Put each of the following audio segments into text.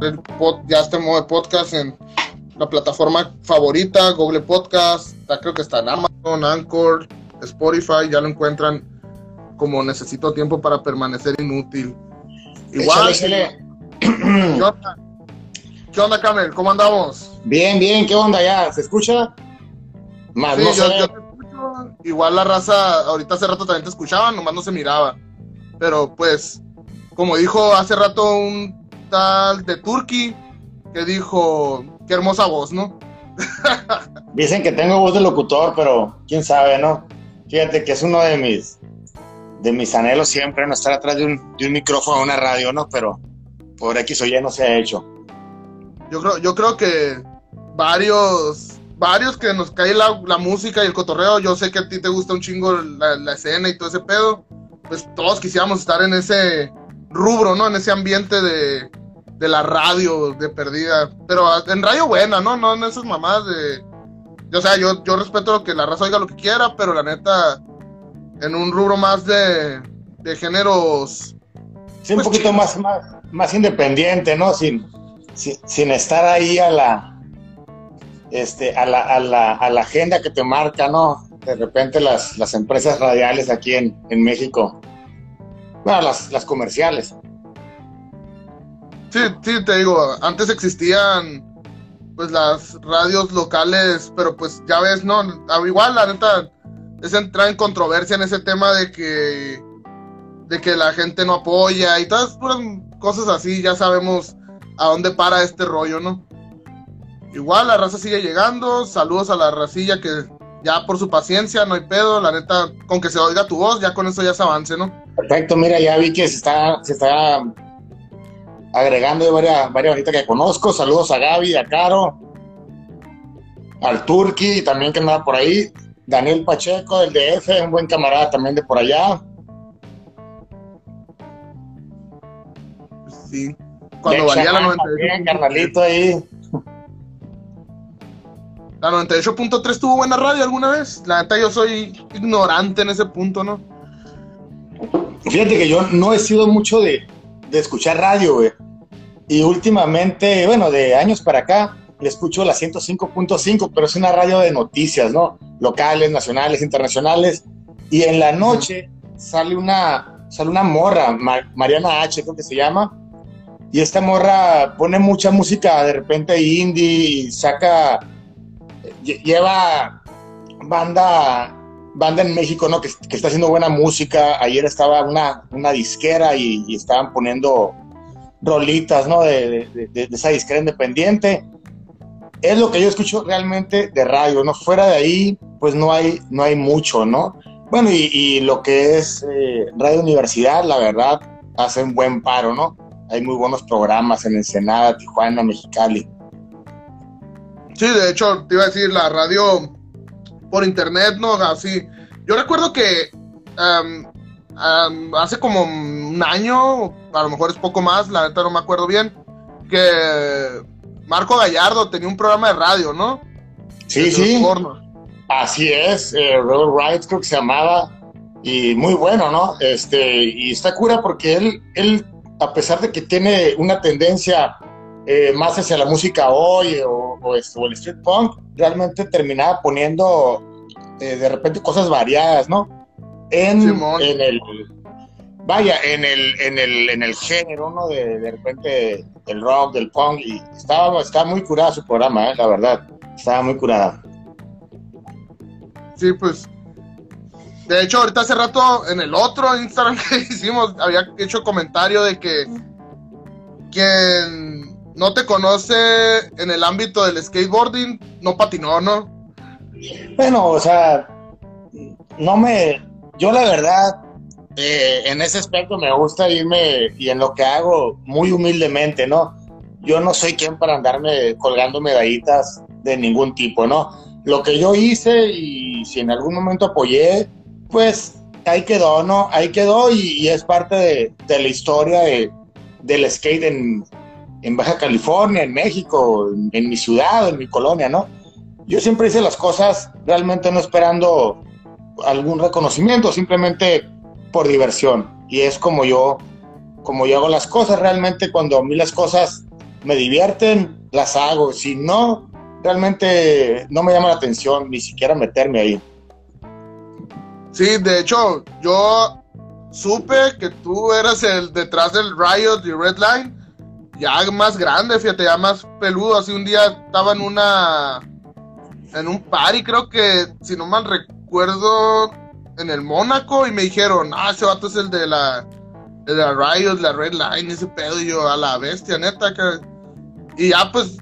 el ya este modo de podcast en la plataforma favorita, Google Podcast, creo que está en Amazon, Anchor, Spotify, ya lo encuentran como necesito tiempo para permanecer inútil. Igual. ¿Qué onda? ¿Qué onda, Camel? ¿Cómo andamos? Bien, bien, ¿qué onda ya? ¿Se escucha? Más, no yo, te escucho. Igual la raza, ahorita hace rato también te escuchaba, nomás no se miraba. Pero pues, como dijo hace rato un tal de Turkey, que dijo, qué hermosa voz, ¿no? Dicen que tengo voz de locutor, pero quién sabe, ¿no? Fíjate que es uno de mis de mis anhelos siempre, no estar atrás de un, de un micrófono o una radio, ¿no? Pero por X o Y no se ha hecho. Yo creo, yo creo que varios, varios que nos cae la, la música y el cotorreo, yo sé que a ti te gusta un chingo la, la, escena y todo ese pedo, pues todos quisiéramos estar en ese rubro, ¿no? En ese ambiente de, de la radio, de perdida. Pero en radio buena, ¿no? No en esas mamadas de... O sea, yo, yo respeto lo que la raza oiga lo que quiera, pero la neta, en un rubro más de, de géneros... Sí, un pues, poquito más, más, más independiente, ¿no? Sin, sin, estar ahí a la, este, a la, a la, a la agenda que te marca, ¿no? De repente las, las empresas radiales aquí en, en México. Bueno, las, las comerciales. Sí, sí, te digo, antes existían pues las radios locales, pero pues ya ves, no, igual la neta es entrar en controversia en ese tema de que de que la gente no apoya y todas puras cosas así, ya sabemos a dónde para este rollo, ¿no? Igual la raza sigue llegando, saludos a la racilla que ya por su paciencia, no hay pedo, la neta, con que se oiga tu voz, ya con eso ya se avance, ¿no? Perfecto, mira, ya vi que se está, se está agregando varias, varias ahorita que conozco, saludos a Gaby, a Caro, al Turki también que anda por ahí, Daniel Pacheco del DF, un buen camarada también de por allá. Sí cuando valía la 98. carnalito ahí. La 98.3 tuvo buena radio alguna vez. La neta, yo soy ignorante en ese punto, ¿no? Fíjate que yo no he sido mucho de, de escuchar radio, güey. Y últimamente, bueno, de años para acá, le escucho la 105.5, pero es una radio de noticias, ¿no? Locales, nacionales, internacionales. Y en la noche sale una, sale una morra, Mariana H, creo que se llama, y esta morra pone mucha música de repente indie y saca, lleva banda, banda en México, ¿no? Que, está haciendo buena música. Ayer estaba una, una disquera y, estaban poniendo rolitas, ¿no? De, esa disquera independiente. Es lo que yo escucho realmente de radio, ¿no? Fuera de ahí, pues no hay, no hay mucho, ¿no? Bueno, y, lo que es eh, Radio Universidad, la verdad, hacen buen paro, ¿no? hay muy buenos programas en Ensenada, Tijuana, Mexicali. Sí, de hecho, te iba a decir, la radio por internet, ¿no? Así. Yo recuerdo que hace como un año, a lo mejor es poco más, la neta no me acuerdo bien, que Marco Gallardo tenía un programa de radio, ¿no? Sí, sí. Así es, eh, Road creo que se llamaba, y muy bueno, ¿no? Este, y está cura porque él, él a pesar de que tiene una tendencia eh, más hacia la música hoy o, el street punk, realmente terminaba poniendo eh, de repente cosas variadas, ¿no? En, en, el vaya, en el, en el, en el género, ¿no? De, de repente el rock, del punk, y estaba, estaba muy curada su programa, ¿eh? la verdad, estaba muy curada. Sí, pues de hecho, ahorita hace rato en el otro Instagram que hicimos, había hecho comentario de que quien no te conoce en el ámbito del skateboarding no patinó, ¿no? Bueno, o sea, no me. Yo, la verdad, eh, en ese aspecto me gusta irme y en lo que hago muy humildemente, ¿no? Yo no soy quien para andarme colgando medallitas de ningún tipo, ¿no? Lo que yo hice y si en algún momento apoyé, pues ahí quedó, ¿no? Ahí quedó y, es parte de, la historia de, del skate en, Baja California, en México, en, mi ciudad, en mi colonia, ¿no? Yo siempre hice las cosas realmente no esperando algún reconocimiento, simplemente por diversión. Y es como yo, como yo hago las cosas, realmente cuando a mí las cosas me divierten, las hago. Si no, realmente no me llama la atención ni siquiera meterme ahí. Sí, de hecho, yo supe que tú eras el detrás del Riot y Redline, ya más grande, fíjate, ya más peludo. Así un día estaba en una. en un party, creo que, si no mal recuerdo, en el Mónaco, y me dijeron, ah, ese vato es el de la. de la Riot, la Redline, ese pedo, y yo, a la bestia, neta, que. Y ya, pues,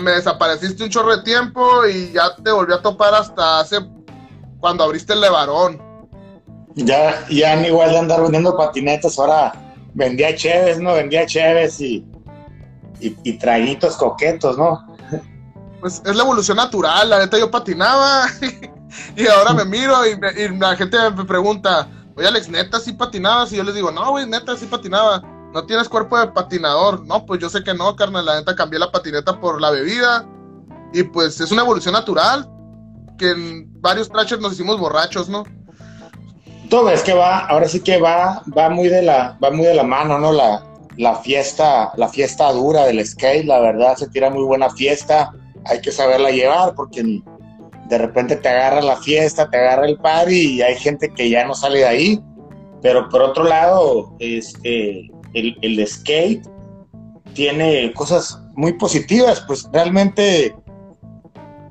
me desapareciste un chorro de tiempo y ya te volví a topar hasta hace. cuando abriste el Levarón. Ya, ya igual de andar vendiendo patinetas, ahora vendía cheves, ¿no? Vendía cheves y, y, traguitos coquetos, ¿no? Pues es la evolución natural, la neta yo patinaba y ahora me miro y, la gente me pregunta, oye Alex, neta sí patinabas y yo les digo, no, güey, neta sí patinaba, no tienes cuerpo de patinador, no, pues yo sé que no, carnal, la neta cambié la patineta por la bebida y pues es una evolución natural, que en varios trachers nos hicimos borrachos, ¿no? todo es que va, ahora sí que va, va muy de la, va muy de la mano, ¿no? La, la fiesta, la fiesta dura del skate, la verdad, se tira muy buena fiesta, hay que saberla llevar porque de repente te agarra la fiesta, te agarra el party y hay gente que ya no sale de ahí. Pero por otro lado, este, el, skate tiene cosas muy positivas, pues realmente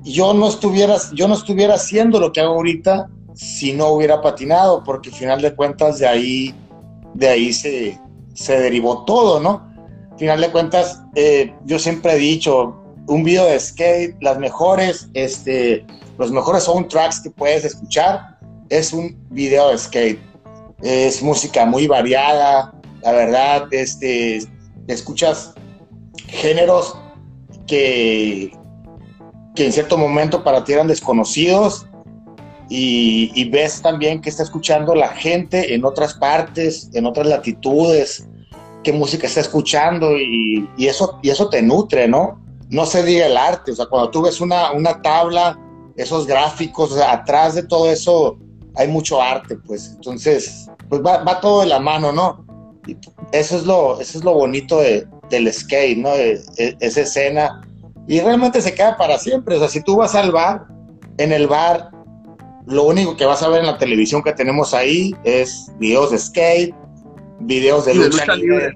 yo no estuviera, yo no estuviera haciendo lo que hago ahorita si no hubiera patinado, porque al final de cuentas de ahí, de ahí se, se derivó todo, ¿no? Al final de cuentas, eh, yo siempre he dicho, un video de skate, las mejores, este, los mejores soundtracks que puedes escuchar es un video de skate. Es música muy variada, la verdad, este, escuchas géneros que, que en cierto momento para ti eran desconocidos y, ves también que está escuchando la gente en otras partes, en otras latitudes, qué música está escuchando y, eso, y eso te nutre, ¿no? No se diga el arte, o sea, cuando tú ves una, una tabla, esos gráficos, atrás de todo eso hay mucho arte, pues, entonces, pues va, todo de la mano, ¿no? Y eso es lo, eso es lo bonito de, del skate, ¿no? E, esa escena. Y realmente se queda para siempre, o sea, si tú vas al bar, en el bar lo único que vas a ver en la televisión que tenemos ahí es videos de skate, videos de, lucha, libre,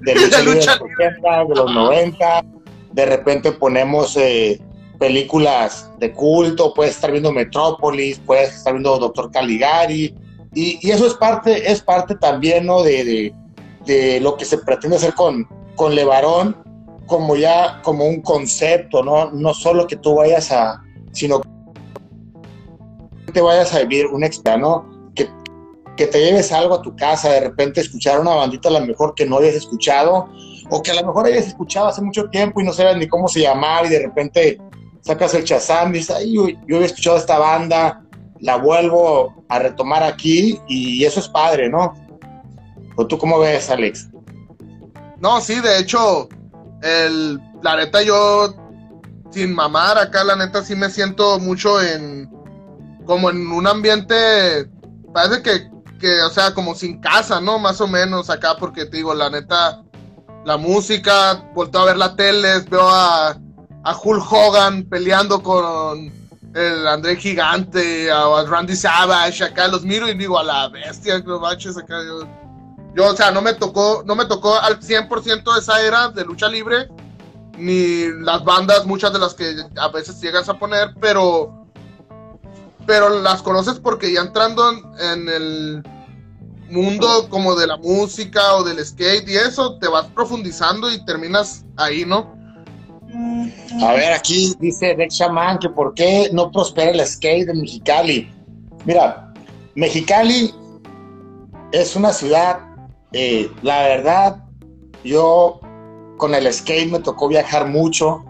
de lucha libre de los de los 90. De repente ponemos eh, películas de culto, puedes estar viendo Metrópolis, puedes estar viendo Doctor Caligari. Y, eso es parte, es parte también ¿no? de, de, lo que se pretende hacer con, con Levarón, como ya como un concepto, ¿no? No solo que tú vayas a, sino te vayas a vivir un extra, Que, que te lleves algo a tu casa, de repente escuchar una bandita a lo mejor que no hayas escuchado, o que a lo mejor hayas escuchado hace mucho tiempo y no sabes ni cómo se llamaba y de repente sacas el chazán y dices, yo, yo había escuchado esta banda, la vuelvo a retomar aquí y eso es padre, ¿no? ¿O tú cómo ves, Alex? No, sí, de hecho, el, la neta yo, sin mamar acá, la neta sí me siento mucho en, como en un ambiente, parece que, que, o sea, como sin casa, ¿no? Más o menos acá, porque te digo, la neta, la música, vuelto a ver la tele, veo a, a Hulk Hogan peleando con el André Gigante, a, Randy Savage, acá los miro y digo, a la bestia, los baches acá, yo, yo, o sea, no me tocó, no me tocó al 100% esa era de lucha libre, ni las bandas, muchas de las que a veces llegas a poner, pero pero las conoces porque ya entrando en, el mundo como de la música o del skate y eso, te vas profundizando y terminas ahí, ¿no? A ver, aquí dice Dex Shaman que por qué no prospera el skate en Mexicali. Mira, Mexicali es una ciudad, eh, la verdad, yo con el skate me tocó viajar mucho,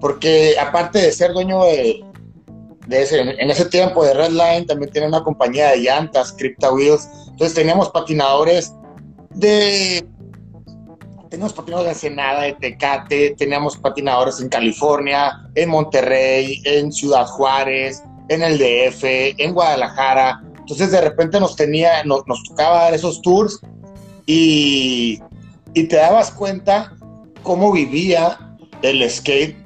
porque aparte de ser dueño de, en ese tiempo de Redline también tenía una compañía de llantas, Crypta Wheels. Entonces teníamos patinadores de. Teníamos patinadores de Ensenada, de Tecate, teníamos patinadores en California, en Monterrey, en Ciudad Juárez, en el DF, en Guadalajara. Entonces de repente nos tenía, nos, tocaba dar esos tours y, y te dabas cuenta cómo vivía el skate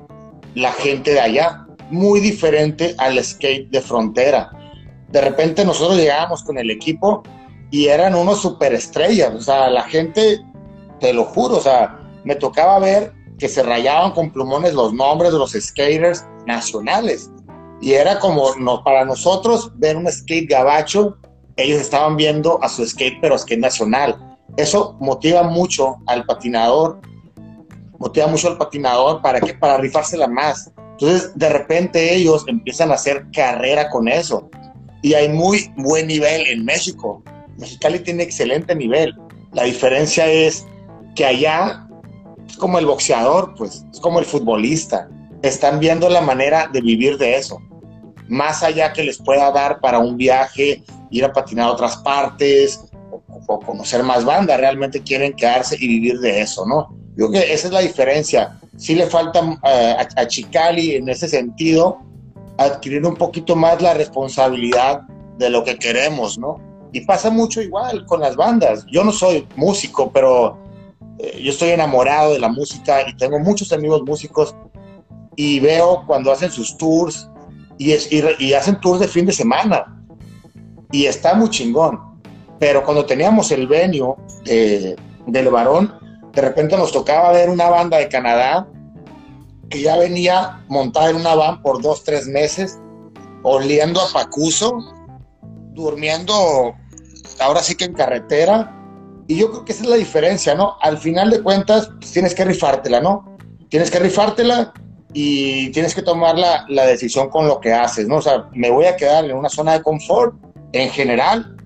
la gente de allá, muy diferente al skate de frontera. De repente nosotros llegábamos con el equipo y eran unos superestrellas, o sea, la gente, te lo juro, o sea, me tocaba ver que se rayaban con plumones los nombres de los skaters nacionales. Y era como no, para nosotros ver un skate gabacho, ellos estaban viendo a su skate, pero skate nacional. Eso motiva mucho al patinador, motiva mucho al patinador para que para rifársela más. Entonces, de repente ellos empiezan a hacer carrera con eso. Y hay muy buen nivel en México. Mexicali tiene excelente nivel. La diferencia es que allá es como el boxeador, pues, es como el futbolista. Están viendo la manera de vivir de eso. Más allá que les pueda dar para un viaje, ir a patinar a otras partes o, conocer más bandas, realmente quieren quedarse y vivir de eso, ¿no? Yo creo que esa es la diferencia. Sí le falta eh, a, a Chicali en ese sentido adquirir un poquito más la responsabilidad de lo que queremos, ¿no? Y pasa mucho igual con las bandas. Yo no soy músico, pero eh, yo estoy enamorado de la música y tengo muchos amigos músicos y veo cuando hacen sus tours y, y, hacen tours de fin de semana y está muy chingón. Pero cuando teníamos el venue del varón, de repente nos tocaba ver una banda de Canadá que ya venía montada en una van por dos, tres meses, oliendo a Pacuso, durmiendo ahora sí que en carretera, y yo creo que esa es la diferencia, ¿no? Al final de cuentas, pues, tienes que rifártela, ¿no? Tienes que rifártela y tienes que tomar la, decisión con lo que haces, ¿no? O sea, me voy a quedar en una zona de confort en general,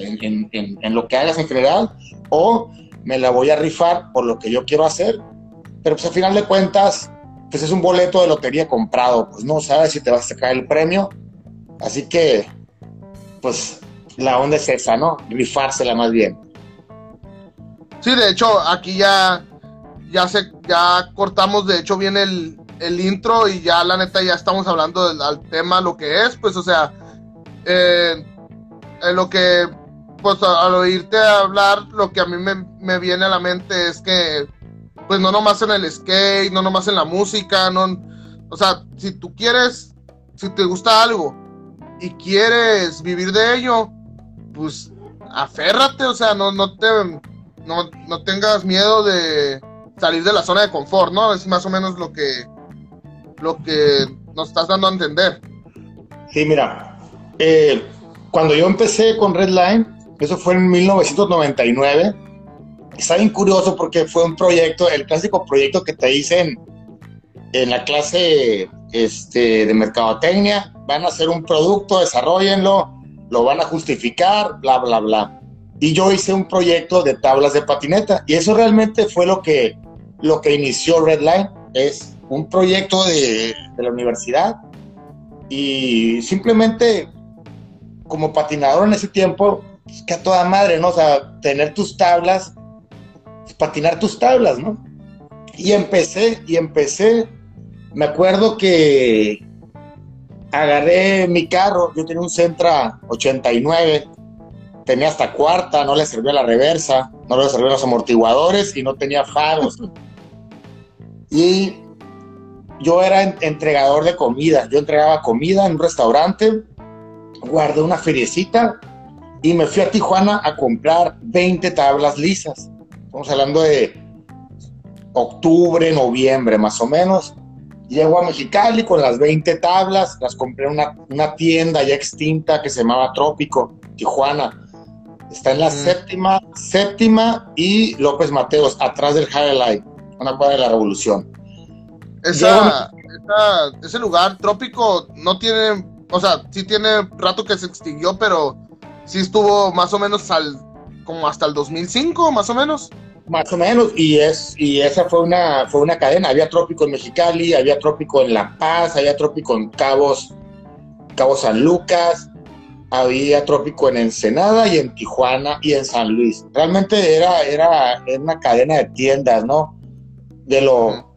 en, en, en, lo que hagas en general, o me la voy a rifar por lo que yo quiero hacer, pero pues al final de cuentas, pues es un boleto de lotería comprado, pues no sabes si te vas a sacar el premio, así que, pues la onda es esa, ¿no? Rifársela más bien. Sí, de hecho, aquí ya, ya, se, ya cortamos, de hecho, viene el, el intro y ya la neta ya estamos hablando del tema, lo que es, pues, o sea, eh, lo que, pues, al oírte hablar, lo que a mí me, me, viene a la mente es que, pues, no nomás en el skate, no nomás en la música, no, o sea, si tú quieres, si te gusta algo y quieres vivir de ello, pues, aférrate, o sea, no, no te no, no tengas miedo de salir de la zona de confort, ¿no? Es más o menos lo que, lo que nos estás dando a entender. Sí, mira, eh, cuando yo empecé con Redline, eso fue en 1999, está bien curioso porque fue un proyecto, el clásico proyecto que te dicen en la clase este, de mercadotecnia, van a hacer un producto, desarrollenlo, lo van a justificar, bla, bla, bla y yo hice un proyecto de tablas de patineta y eso realmente fue lo que, lo que inició Redline, es un proyecto de, de la universidad y simplemente como patinador en ese tiempo, pues que a toda madre, ¿no? O sea, tener tus tablas, patinar tus tablas, ¿no? Y empecé, y empecé, me acuerdo que agarré mi carro, yo tenía un Centra 89, tenía hasta cuarta, no le servía la reversa, no le servían los amortiguadores y no tenía faros. y yo era entregador de comida, yo entregaba comida en un restaurante, guardé una feriecita y me fui a Tijuana a comprar 20 tablas lisas. Estamos hablando de octubre, noviembre más o menos. Llego a Mexicali con las 20 tablas, las compré en una, una tienda ya extinta que se llamaba Trópico, Tijuana Está en la séptima, séptima y López Mateos, atrás del Highlight, una cuadra de la Revolución. Esa, ese lugar trópico no tiene, o sea, sí tiene rato que se extinguió, pero sí estuvo más o menos al, como hasta el 2005, más o menos. Más o menos, y es y esa fue una fue una cadena. Había trópico en Mexicali, había trópico en La Paz, había trópico en Cabos, Cabo San Lucas, había trópico en Ensenada y en Tijuana y en San Luis. Realmente era, era, una cadena de tiendas, ¿no? De lo,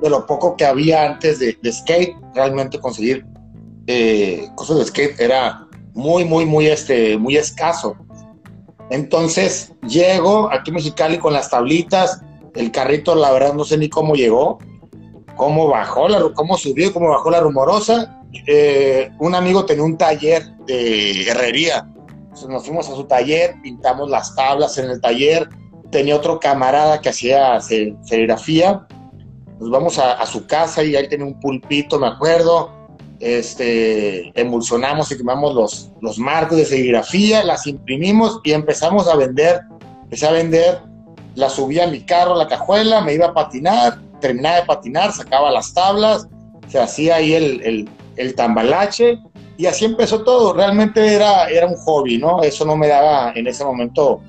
de lo poco que había antes de, skate, realmente conseguir eh, cosas de skate era muy, muy, muy, este, muy escaso. Entonces llego aquí a Mexicali con las tablitas El carrito, la verdad, no sé ni cómo llegó, cómo bajó, la, cómo subió, cómo bajó la rumorosa. Eh, un amigo tenía un taller de herrería. Entonces nos fuimos a su taller, pintamos las tablas en el taller. Tenía otro camarada que hacía serigrafía. Nos vamos a, a su casa y ahí tenía un pulpito, me acuerdo este, emulsionamos y quemamos los, los marcos de serigrafía, las imprimimos y empezamos a vender. Empecé a vender, la subía a mi carro, la cajuela, me iba a patinar, terminaba de patinar, sacaba las tablas, se hacía ahí el, el, tambalache y así empezó todo. Realmente era, era un hobby, ¿no? Eso no me daba en ese momento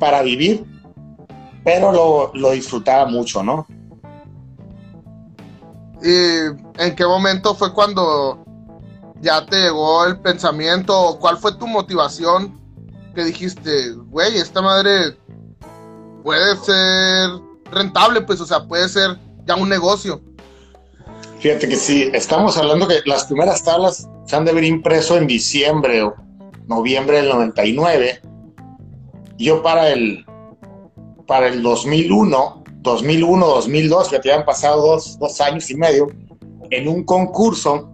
para vivir, pero lo, lo disfrutaba mucho, ¿no? ¿Y en qué momento fue cuando ya te llegó el pensamiento? ¿Cuál fue tu motivación que dijiste, güey, esta madre puede ser rentable, pues, o sea, puede ser ya un negocio? Fíjate que sí, estamos hablando que las primeras tablas se han de haber impreso en diciembre o noviembre del 99. Yo para el, para el 2001 2001, 2002, que te habían pasado dos, años y medio, en un concurso,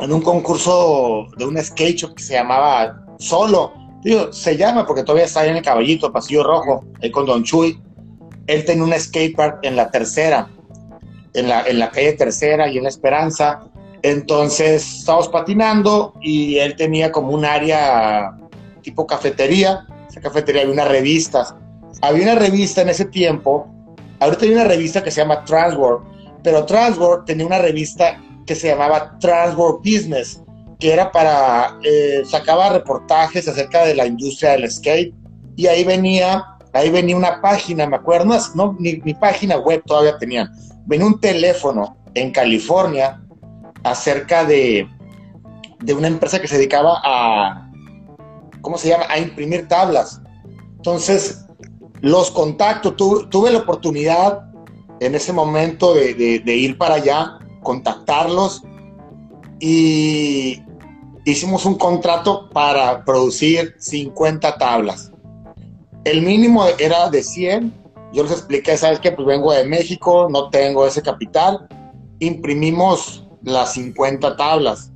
en un concurso de un skate shop que se llamaba Solo. Digo, se llama porque todavía está ahí en el caballito, Pasillo Rojo, ahí con Don Chuy. Él tenía un skatepark en la tercera, en la, en la calle tercera y en la Esperanza. Entonces estábamos patinando y él tenía como un área tipo cafetería. Esa cafetería había unas revistas. Había una revista en ese tiempo Ahorita hay una revista que se llama Transworld, pero Transworld tenía una revista que se llamaba Transworld Business, que era para, eh, sacaba reportajes acerca de la industria del skate, y ahí venía, ahí venía una página, me acuerdo, no, ni, página web todavía tenían, venía un teléfono en California acerca de, de una empresa que se dedicaba a, ¿cómo se llama?, a imprimir tablas. Entonces, los contactos, tuve la oportunidad en ese momento de, ir para allá, contactarlos y hicimos un contrato para producir 50 tablas. El mínimo era de 100. Yo les expliqué, ¿sabes qué? Pues vengo de México, no tengo ese capital. Imprimimos las 50 tablas.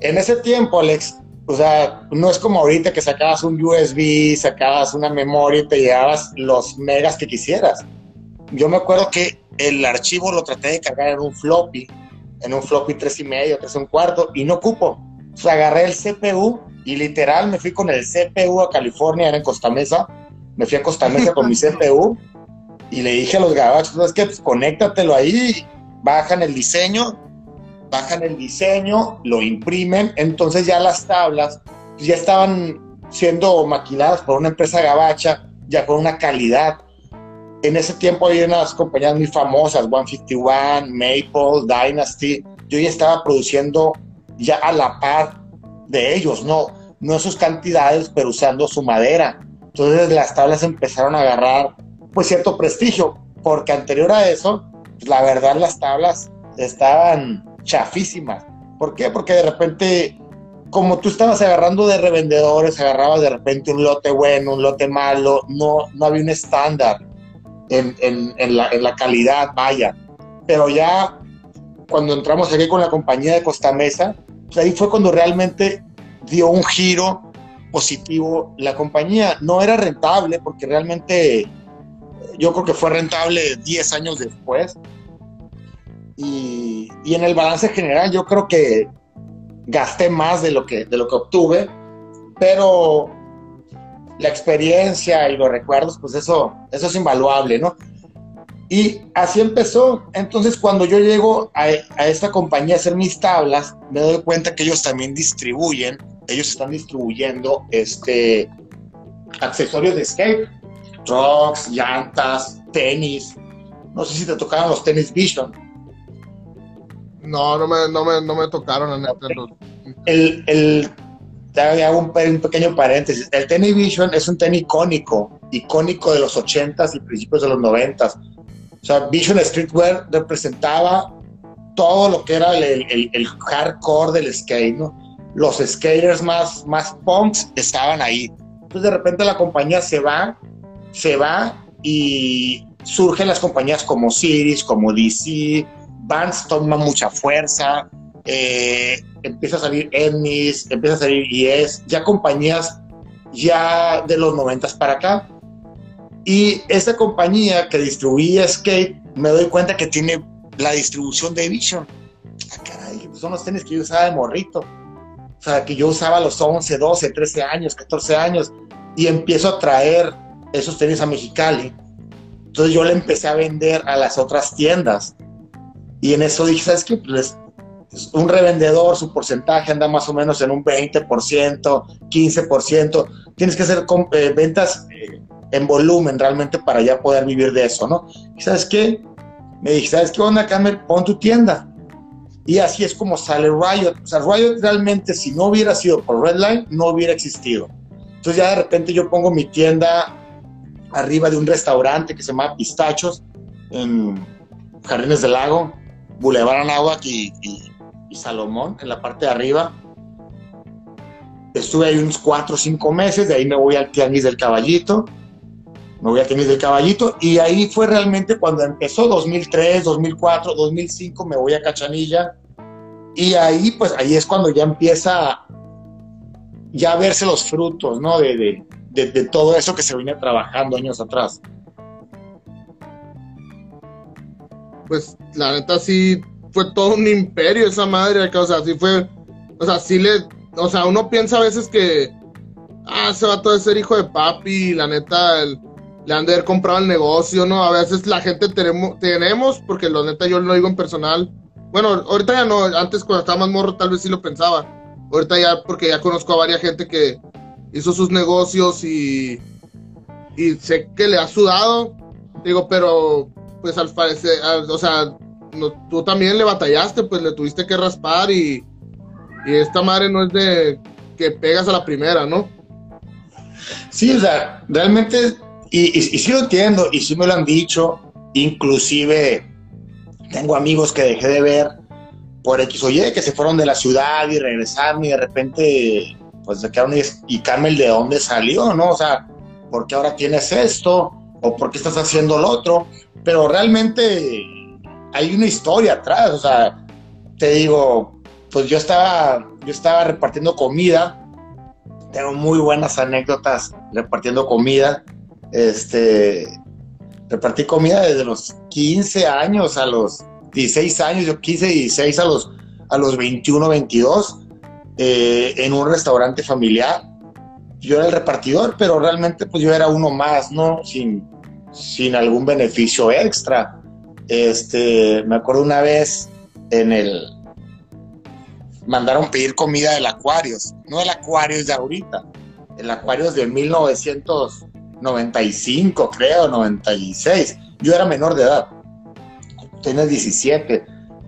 En ese tiempo, Alex, o sea, no es como ahorita que sacabas un USB, sacabas una memoria y te llevabas los megas que quisieras. Yo me acuerdo que el archivo lo traté de cargar en un floppy, en un floppy tres y medio, tres y un cuarto, y no cupo. O sea, agarré el CPU y literal me fui con el CPU a California, era en Costa Mesa. Me fui a Costa Mesa con mi CPU y le dije a los gabachos, es que pues, conéctatelo ahí, bajan el diseño bajan el diseño, lo imprimen, entonces ya las tablas ya estaban siendo maquiladas por una empresa gabacha, ya con una calidad. En ese tiempo había unas compañías muy famosas, 151, Maple, Dynasty. Yo ya estaba produciendo ya a la par de ellos, no, no sus cantidades, pero usando su madera. Entonces las tablas empezaron a agarrar pues cierto prestigio, porque anterior a eso, pues, la verdad las tablas estaban chafísimas. ¿Por qué? Porque de repente, como tú estabas agarrando de revendedores, agarrabas de repente un lote bueno, un lote malo, no, no había un estándar en, en, la, en la calidad, vaya. Pero ya cuando entramos aquí con la compañía de Costa Mesa, pues ahí fue cuando realmente dio un giro positivo la compañía. No era rentable porque realmente yo creo que fue rentable 10 años después, y, en el balance general yo creo que gasté más de lo que, de lo que obtuve, pero la experiencia y los recuerdos, pues eso, eso es invaluable, ¿no? Y así empezó. Entonces, cuando yo llego a, esta compañía a hacer mis tablas, me doy cuenta que ellos también distribuyen, ellos están distribuyendo este, accesorios de skate, trucks, llantas, tenis. No sé si te tocaron los tenis Vision. No, no me, no me, no me tocaron, la neta. El, el, te hago un, pequeño paréntesis. El Tenny Vision es un tenis icónico, icónico de los 80s y principios de los 90s. O sea, Vision Streetwear representaba todo lo que era el, el, el hardcore del skate, ¿no? Los skaters más, más punks estaban ahí. Entonces de repente la compañía se va, se va y surgen las compañías como Ciris, como DC, Vans toma mucha fuerza, eh, empieza a salir Ennis, empieza a salir IES, ya compañías ya de los 90 para acá. Y esta compañía que distribuía Skate, me doy cuenta que tiene la distribución de Vision. Ah, caray, son los tenis que yo usaba de morrito. O sea, que yo usaba a los 11, 12, 13 años, 14 años. Y empiezo a traer esos tenis a Mexicali. Entonces yo le empecé a vender a las otras tiendas. Y en eso dije, ¿sabes qué? Pues un revendedor, su porcentaje anda más o menos en un 20%, 15%. Tienes que hacer eh, ventas eh, en volumen realmente para ya poder vivir de eso, ¿no? ¿Y sabes qué? Me dije, ¿sabes qué onda, Camer? Pon tu tienda. Y así es como sale Riot. O sea, Riot realmente, si no hubiera sido por Redline, no hubiera existido. Entonces ya de repente yo pongo mi tienda arriba de un restaurante que se llama Pistachos en Jardines del Lago, Boulevard Anáhuac y, Salomón, en la parte de arriba. Estuve ahí unos cuatro o cinco meses, de ahí me voy al Tianguis del Caballito, me voy al Tianguis del Caballito, y ahí fue realmente cuando empezó 2003, 2004, 2005, me voy a Cachanilla, y ahí pues ahí es cuando ya empieza ya a verse los frutos, ¿no? De, de, de todo eso que se venía trabajando años atrás. Pues la neta sí fue todo un imperio esa madre acá, o sea, sí fue, o sea, sí le, o sea, uno piensa a veces que, ah, se va todo ser hijo de papi, la neta, le han de haber comprado el negocio, ¿no? A veces la gente tenemos, tenemos, porque la neta yo lo digo en personal, bueno, ahorita ya no, antes cuando estaba más morro tal vez sí lo pensaba, ahorita ya, porque ya conozco a varias gente que hizo sus negocios y, y sé que le ha sudado, digo, pero pues al parecer, o sea, tú también le batallaste, pues le tuviste que raspar y, esta madre no es de que pegas a la primera, ¿no? Sí, o sea, realmente, y, y, sí lo entiendo, y sí me lo han dicho, inclusive tengo amigos que dejé de ver por X o Y, que se fueron de la ciudad y regresaron y de repente, pues se quedaron y, y Carmel, ¿de dónde salió, no? O sea, ¿por qué ahora tienes esto? ¿O por qué estás haciendo lo otro? Pero realmente hay una historia atrás, o sea, te digo, pues yo estaba, yo estaba repartiendo comida, tengo muy buenas anécdotas repartiendo comida, este, repartí comida desde los 15 años a los 16 años, yo 15, 16 a los, a los 21, 22, eh, en un restaurante familiar. Yo era el repartidor, pero realmente pues yo era uno más, ¿no? Sin, sin algún beneficio extra. Este, me acuerdo una vez en el. Mandaron pedir comida del Acuarios, no del Acuarios de ahorita, el Acuarios de 1995, creo, 96. Yo era menor de edad, tenía 17.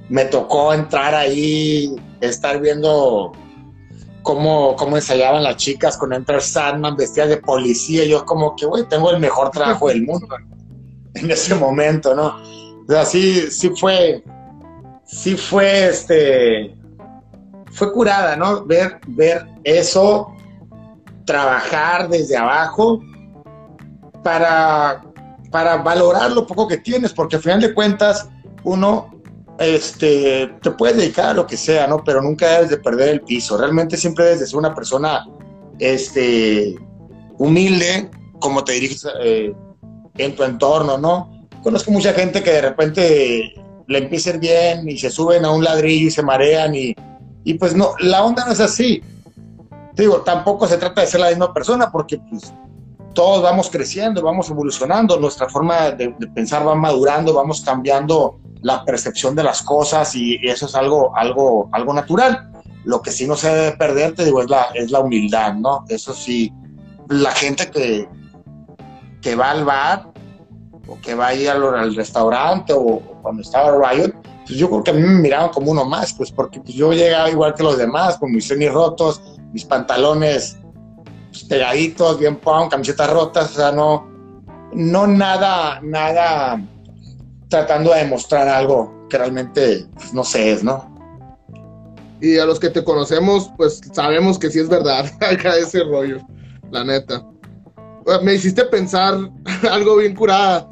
Me tocó entrar ahí, estar viendo cómo, cómo ensayaban las chicas con Enter Sandman vestidas de policía. Yo, como que, güey, tengo el mejor trabajo del mundo en ese momento, ¿no? O sea, sí, sí fue, sí fue, este, fue curada, ¿no? Ver, ver eso, trabajar desde abajo para, para valorar lo poco que tienes, porque al final de cuentas, uno este, te puedes dedicar a lo que sea, ¿no? Pero nunca debes de perder el piso. Realmente siempre debes de ser una persona este, humilde, como te diriges eh, en tu entorno, ¿no? conozco mucha gente que de repente le ir bien y se suben a un ladrillo y se marean y, y pues no, la onda no es así. Te digo, tampoco se trata de ser la misma persona porque pues todos vamos creciendo, vamos evolucionando, nuestra forma de, pensar va madurando, vamos cambiando la percepción de las cosas y, eso es algo, algo, algo natural. Lo que sí no se debe perder, te digo, es la, es la humildad, ¿no? Eso sí, la gente que, que va al bar o que vaya al, al restaurante o, cuando estaba Riot, pues yo creo que a mí me miraban como uno más, pues porque pues yo llegaba igual que los demás, con mis tenis rotos, mis pantalones pues, pegaditos, bien pon, camisetas rotas, o sea, no, no nada, nada tratando de demostrar algo que realmente pues, no sé es, ¿no? Y a los que te conocemos, pues sabemos que sí es verdad acá ese rollo, la neta. Me hiciste pensar algo bien curada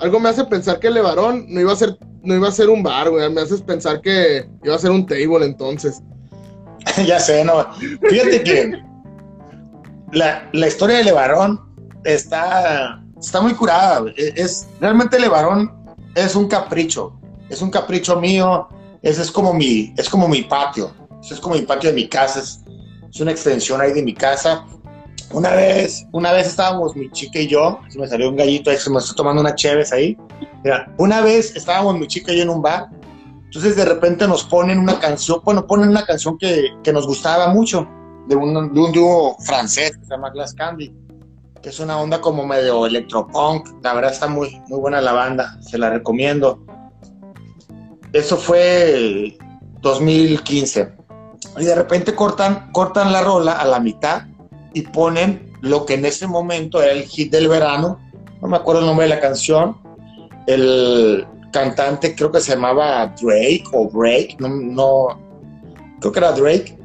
algo me hace pensar que el Levarón no iba a ser, no iba a ser un bar, güey. Me haces pensar que iba a ser un table entonces. ya sé, no. Fíjate que la, la historia de Levarón está, está muy curada. Es, realmente Levarón es un capricho. Es un capricho mío. Ese es como mi, es como mi patio. Ese es como mi patio de mi casa. Es, es una extensión ahí de mi casa. Una vez, una vez estábamos mi chica y yo, se me salió un gallito ahí, se me está tomando una cheves ahí. Una vez estábamos mi chica y yo en un bar, entonces de repente nos ponen una canción, bueno, ponen una canción que, que nos gustaba mucho, de un, de un dúo francés que se llama Glass Candy, que es una onda como medio electropunk, la verdad está muy, muy buena la banda, se la recomiendo. Eso fue 2015. Y de repente cortan, cortan la rola a la mitad y ponen lo que en ese momento era el hit del verano, no me acuerdo el nombre de la canción, el cantante creo que se llamaba Drake o Break, no, no creo que era Drake.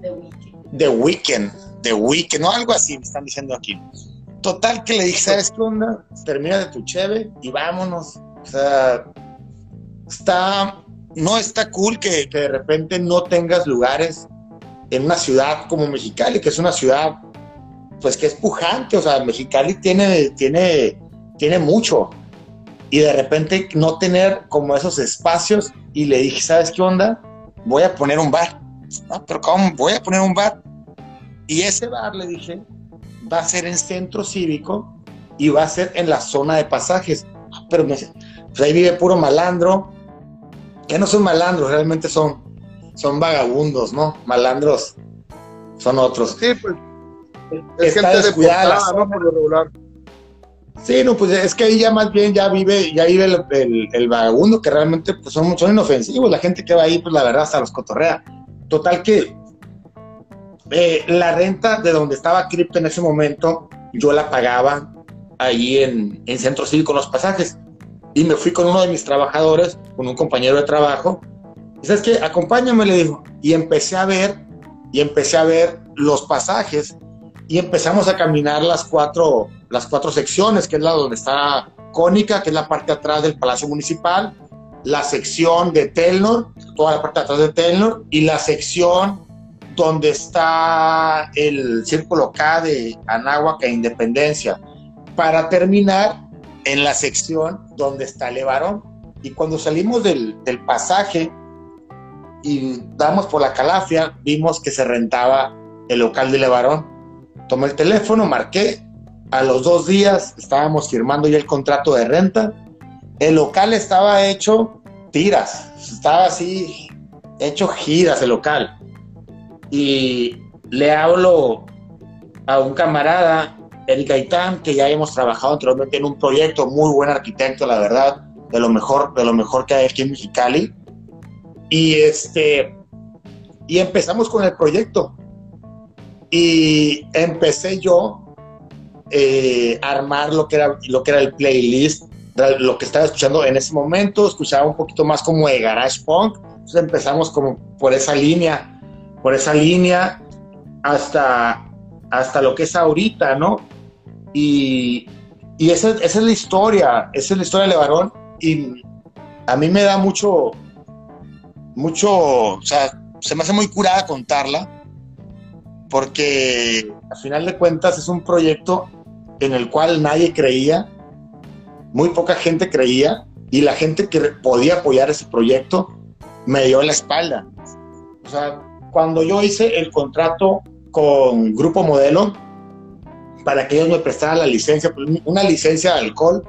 The Weeknd. The Weeknd, The Weeknd, no algo así me están diciendo aquí. Total que le dije, ¿sabes qué onda? Termina de tu cheve y vámonos. O sea, está, no está cool que, que de repente no tengas lugares en una ciudad como Mexicali, que es una ciudad, pues que es pujante, o sea, Mexicali tiene, tiene, tiene mucho. Y de repente no tener como esos espacios y le dije, ¿sabes qué onda? Voy a poner un bar. No, pero ¿cómo? Voy a poner un bar. Y ese bar, le dije, va a ser en centro cívico y va a ser en la zona de pasajes. Pero me, pues ahí vive puro malandro, que no son malandros, realmente son son vagabundos, ¿no? Malandros son otros. Sí, pues. Es Está gente descuidada, ¿no? Por lo regular. Sí, no, pues es que ahí ya más bien ya vive, ya vive el, vagabundo, que realmente pues, son, son inofensivos. La gente que va ahí, pues la verdad, hasta los cotorrea. Total que eh, la renta de donde estaba Crypto en ese momento, yo la pagaba ahí en, en Centro Cívico los pasajes. Y me fui con uno de mis trabajadores, con un compañero de trabajo, y sabes que acompáñame, le dijo. Y empecé a ver, y empecé a ver los pasajes, y empezamos a caminar las cuatro, las cuatro secciones, que es la donde está Cónica, que es la parte atrás del Palacio Municipal, la sección de Telnor, toda la parte de atrás de Telnor, y la sección donde está el Círculo K de Anáhuac e Independencia, para terminar en la sección donde está Levarón. Y cuando salimos del, del pasaje, y damos por la calafia, vimos que se rentaba el local de Levarón. Tomé el teléfono, marqué, a los dos días estábamos firmando ya el contrato de renta. El local estaba hecho tiras, estaba así, hecho giras el local. Y le hablo a un camarada, Eric Gaitán, que ya hemos trabajado anteriormente en un proyecto, muy buen arquitecto, la verdad, de lo mejor, de lo mejor que hay aquí en Mexicali. Y, este, y empezamos con el proyecto. Y empecé yo eh, a armar lo que, era, lo que era el playlist, lo que estaba escuchando en ese momento, escuchaba un poquito más como de garage punk, entonces empezamos como por esa línea, por esa línea hasta, hasta lo que es ahorita, ¿no? Y, y esa, esa, es la historia, esa es la historia de Levarón y a mí me da mucho, mucho, o sea, se me hace muy curada contarla, porque al final de cuentas es un proyecto en el cual nadie creía, muy poca gente creía, y la gente que podía apoyar ese proyecto me dio la espalda. O sea, cuando yo hice el contrato con Grupo Modelo, para que ellos me prestaran la licencia, pues, una licencia de alcohol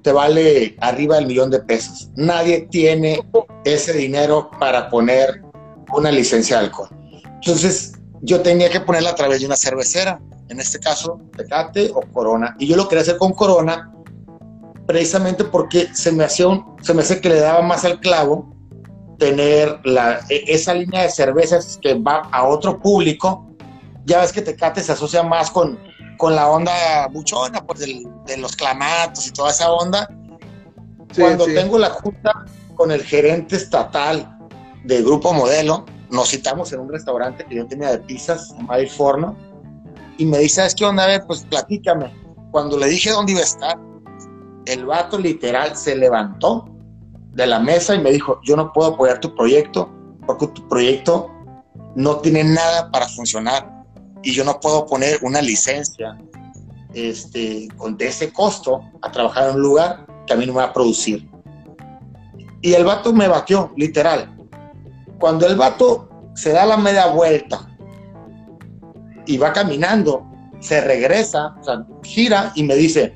te vale arriba del millón de pesos. Nadie tiene ese dinero para poner una licencia de alcohol. Entonces, yo tenía que ponerla a través de una cervecera, en este caso, Tecate o Corona. Y yo lo quería hacer con Corona, precisamente porque se me hacía un, se me hace que le daba más al clavo tener la, e, esa línea de cervezas que va a otro público. Ya ves que Tecate se asocia más con, con la onda buchona, pues de los clamatos y toda esa onda. Cuando tengo la junta con el gerente estatal del Grupo Modelo, nos citamos en un restaurante que yo tenía de pizzas, en Forno, y me dice, ¿sabes qué onda? A ver, pues platícame. Cuando le dije dónde iba a estar, el vato literal se levantó de la mesa y me dijo, yo no puedo apoyar tu proyecto porque tu proyecto no tiene nada para funcionar y yo no puedo poner una licencia este, con de ese costo a trabajar en un lugar que a mí no me va a producir. Y el vato me batió, literal. Cuando el vato se da la media vuelta y va caminando, se regresa, o gira y me dice,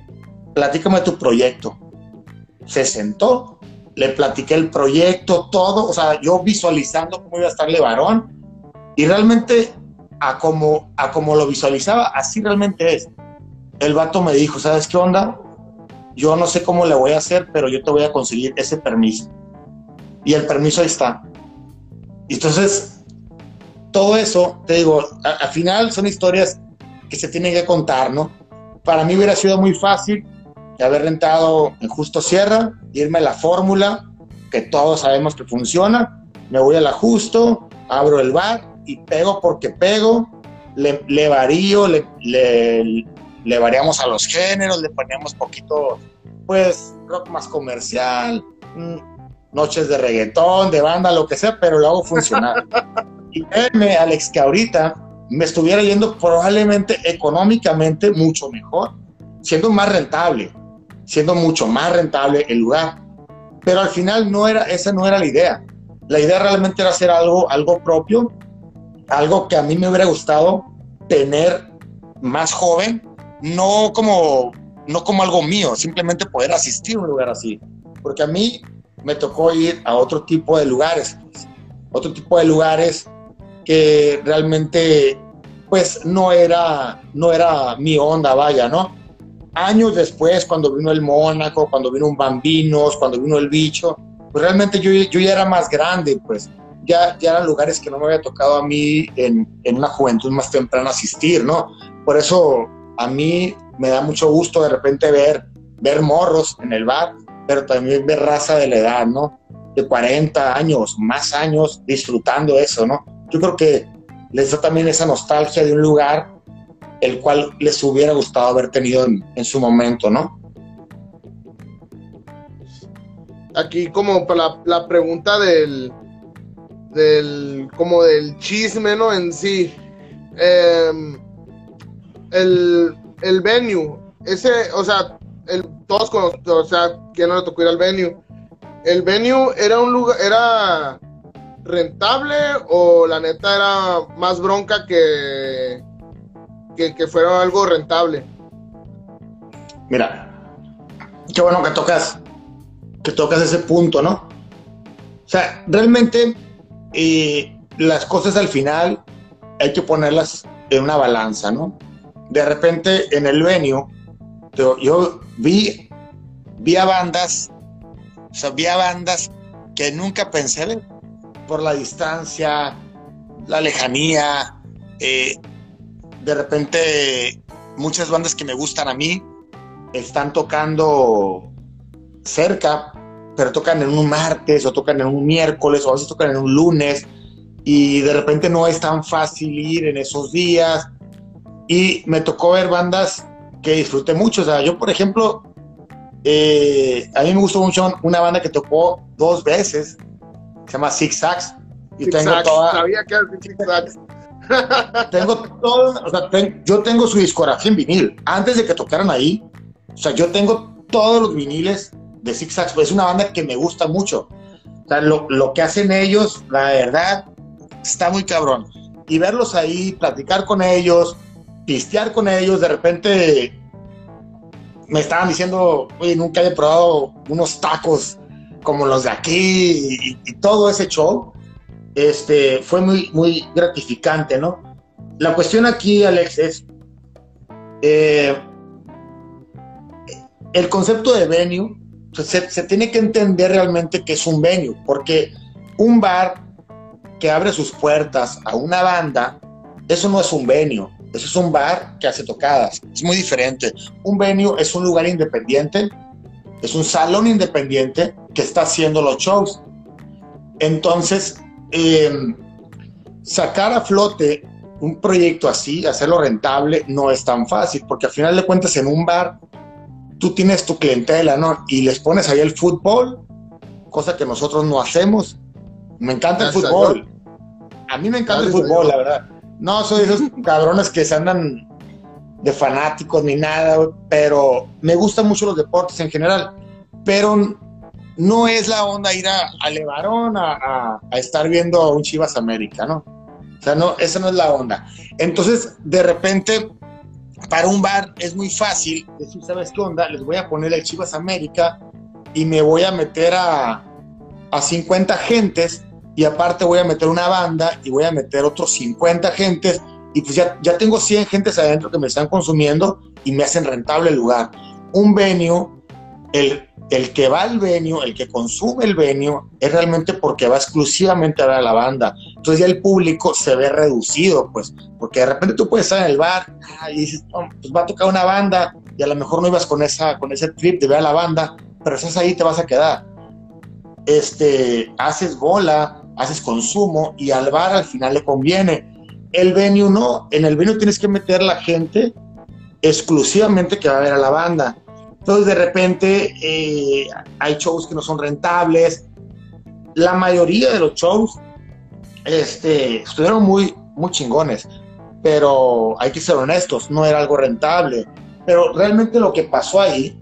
platícame tu proyecto. Se sentó, le platiqué el proyecto, todo, o sea, yo visualizando cómo iba a estar varón y realmente a como, a como lo visualizaba, así realmente es. El vato me dijo, ¿sabes qué onda? Yo no sé cómo le voy a hacer, pero yo te voy a conseguir ese permiso. Y el permiso ahí está. Entonces, todo eso, te digo, al final son historias que se tienen que contar, ¿no? Para mí hubiera sido muy fácil haber rentado en Justo Sierra, irme a la fórmula, que todos sabemos que funciona, me voy a la Justo, abro el bar y pego porque pego, le, le varío, le, le, variamos a los géneros, le ponemos poquito, pues, rock más comercial, mm, noches de reggaetón, de banda, lo que sea, pero lo hago funcionar. y créeme, Alex, que ahorita me estuviera yendo probablemente económicamente mucho mejor, siendo más rentable, siendo mucho más rentable el lugar. Pero al final no era, esa no era la idea. La idea realmente era hacer algo, algo propio, algo que a mí me hubiera gustado tener más joven, no como, no como algo mío, simplemente poder asistir a un lugar así. Porque a mí me tocó ir a otro tipo de lugares, otro tipo de lugares que realmente pues no era, no era mi onda, vaya, ¿no? Años después, cuando vino el Mónaco, cuando vino un Bambinos, cuando vino el Bicho, pues realmente yo, yo ya era más grande, pues ya, ya eran lugares que no me había tocado a mí en, en una juventud más temprana asistir, ¿no? Por eso a mí me da mucho gusto de repente ver, ver morros en el bar, pero también ver raza de la edad, ¿no? De 40 años, más años, disfrutando eso, ¿no? Yo creo que les da también esa nostalgia de un lugar el cual les hubiera gustado haber tenido en, su momento, ¿no? Aquí como la, la pregunta del, del, como del chisme, ¿no? En sí. Em, el, el venue, ese, o sea, el, todos conocen, o sea, ¿quién no le tocó ir al venue? ¿El venue era un lugar, era rentable o la neta era más bronca que, que, que fuera algo rentable? Mira, qué bueno que tocas, que tocas ese punto, ¿no? O sea, realmente las cosas al final hay que ponerlas en una balanza, ¿no? De repente en el venue, yo, vi, vi a bandas, o sea, vi a bandas que nunca pensé por la distancia, la lejanía, eh, de repente muchas bandas que me gustan a mí están tocando cerca pero tocan en un martes o tocan en un miércoles o a veces tocan en un lunes y de repente no es tan fácil ir en esos días. Y me tocó ver bandas que disfruté mucho. O sea, yo, por ejemplo, eh, a mí me gustó mucho una banda que tocó dos veces, se llama Six Sacks. Y tengo toda, Sabía que era Six Sacks. Tengo todo, o sea, yo tengo su discografía en vinil. Antes de que tocaran ahí, o sea, yo tengo todos los viniles de Six pues es una banda que me gusta mucho. O sea, lo, lo, que hacen ellos, la verdad, está muy cabrón. Y verlos ahí, platicar con ellos, pistear con ellos, de repente me estaban diciendo, oye, nunca he probado unos tacos como los de aquí y, todo ese show. Este, fue muy, muy gratificante, ¿no? La cuestión aquí, Alex, es eh, el concepto de venue se, tiene que entender realmente que es un venue, porque un bar que abre sus puertas a una banda, eso no es un venue, eso es un bar que hace tocadas, es muy diferente. Un venue es un lugar independiente, es un salón independiente que está haciendo los shows. Entonces, em, sacar a flote un proyecto así, hacerlo rentable, no es tan fácil, porque al final de cuentas en un bar tú tienes tu clientela, ¿no? Y les pones ahí el fútbol, cosa que nosotros no hacemos. Me encanta el fútbol. A mí me encanta el fútbol, la verdad. No soy esos cabrones que se andan de fanáticos ni nada, pero me gustan mucho los deportes en general. Pero no es la onda ir a, a Levarón a, a, estar viendo un Chivas América, ¿no? O sea, no, esa no es la onda. Entonces, de repente, para un bar es muy fácil decir, ¿sabes qué onda? Les voy a poner el Chivas América y me voy a meter a, a 50 gentes y aparte voy a meter una banda y voy a meter otros 50 gentes y pues ya, ya tengo 100 gentes adentro que me están consumiendo y me hacen rentable el lugar. Un venue, el, el que va al venue, el que consume el venue, es realmente porque va exclusivamente a ver a la banda. Entonces ya el público se ve reducido, pues, porque de repente tú puedes estar en el bar ah, y dices, pues va a tocar una banda y a lo mejor no ibas con, esa, con ese trip de ver a la banda, pero estás ahí te vas a quedar. Este, haces bola, haces consumo y al bar al final le conviene. El venue no, en el venue tienes que meter la gente exclusivamente que va a ver a la banda. Entonces de repente eh, hay shows que no son rentables. La mayoría de los shows este, estuvieron muy, muy chingones, pero hay que ser honestos, no era algo rentable. Pero realmente lo que pasó ahí,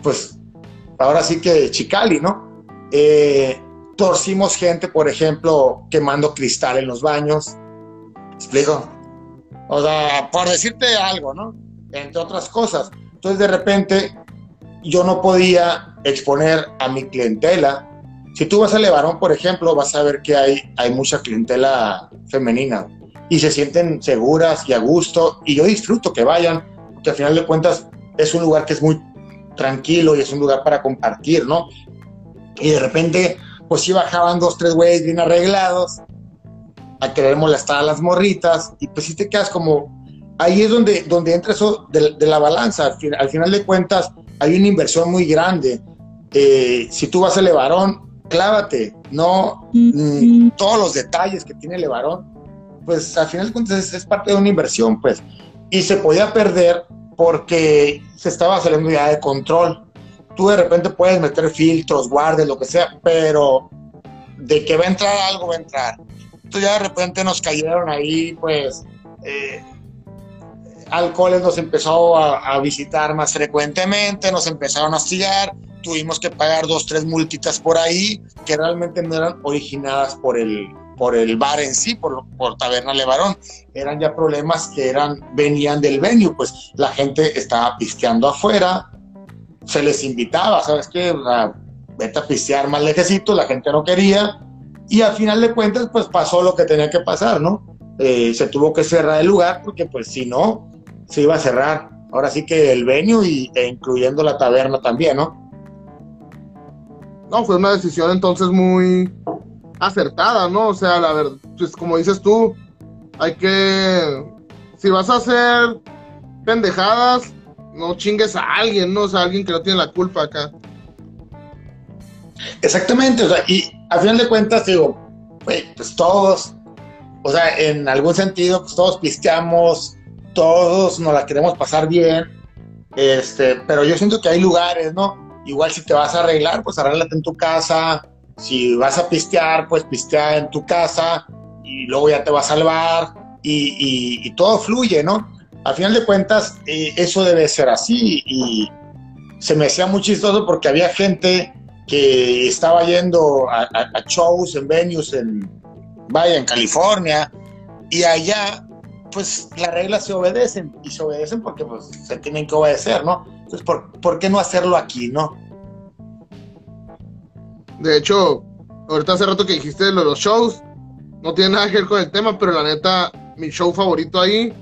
pues ahora sí que Chicali, ¿no? Eh, torcimos gente, por ejemplo, quemando cristal en los baños. explico? O sea, por decirte algo, ¿no? Entre otras cosas. Entonces, de repente, yo no podía exponer a mi clientela. Si tú vas a Levarón, por ejemplo, vas a ver que hay, hay mucha clientela femenina y se sienten seguras y a gusto. Y yo disfruto que vayan, porque al final de cuentas es un lugar que es muy tranquilo y es un lugar para compartir, ¿no? Y de repente pues sí bajaban dos, tres güeyes bien arreglados a querer molestar a las morritas y pues sí te quedas como, ahí es donde, donde entra eso de, la balanza, al, final de cuentas hay una inversión muy grande. Eh, si tú vas a Levarón, clávate, no mm, todos los detalles que tiene Levarón, pues al final de cuentas es, es, parte de una inversión, pues. Y se podía perder porque se estaba saliendo ya de control tú de repente puedes meter filtros, guardes, lo que sea, pero de que va a entrar algo, va a entrar. Entonces ya de repente nos cayeron ahí, pues, eh, alcoholes nos empezó a, visitar más frecuentemente, nos empezaron a hostigar, tuvimos que pagar dos, tres multitas por ahí, que realmente no eran originadas por el, por el bar en sí, por, por Taberna Levarón. Eran ya problemas que eran, venían del venue, pues la gente estaba pisteando afuera, se les invitaba, ¿sabes qué? vete a pistear más lejecito, la gente no quería, y al final de cuentas, pues pasó lo que tenía que pasar, ¿no? Eh, se tuvo que cerrar el lugar porque, pues, si no, se iba a cerrar. Ahora sí que el venue y, e incluyendo la taberna también, ¿no? No, fue una decisión entonces muy acertada, ¿no? O sea, la verdad, pues como dices tú, hay que, si vas a hacer pendejadas, no chingues a alguien, ¿no? O sea, alguien que no tiene la culpa acá. Exactamente, o sea, y al final de cuentas digo, pues todos, o sea, en algún sentido, pues todos pisteamos, todos nos la queremos pasar bien, este, pero yo siento que hay lugares, ¿no? Igual si te vas a arreglar, pues arréglate en tu casa, si vas a pistear, pues pistea en tu casa y luego ya te vas bar y, y todo fluye, ¿no? Al final de cuentas, eh, eso debe ser así y se me hacía muy chistoso porque había gente que estaba yendo a, shows en venues en, vaya, en California y allá pues las reglas se obedecen y se obedecen porque pues, se tienen que obedecer, ¿no? Entonces, ¿por, ¿por qué no hacerlo aquí, no? De hecho, ahorita hace rato que dijiste de los shows, no tiene nada que ver con el tema, pero la neta, mi show favorito ahí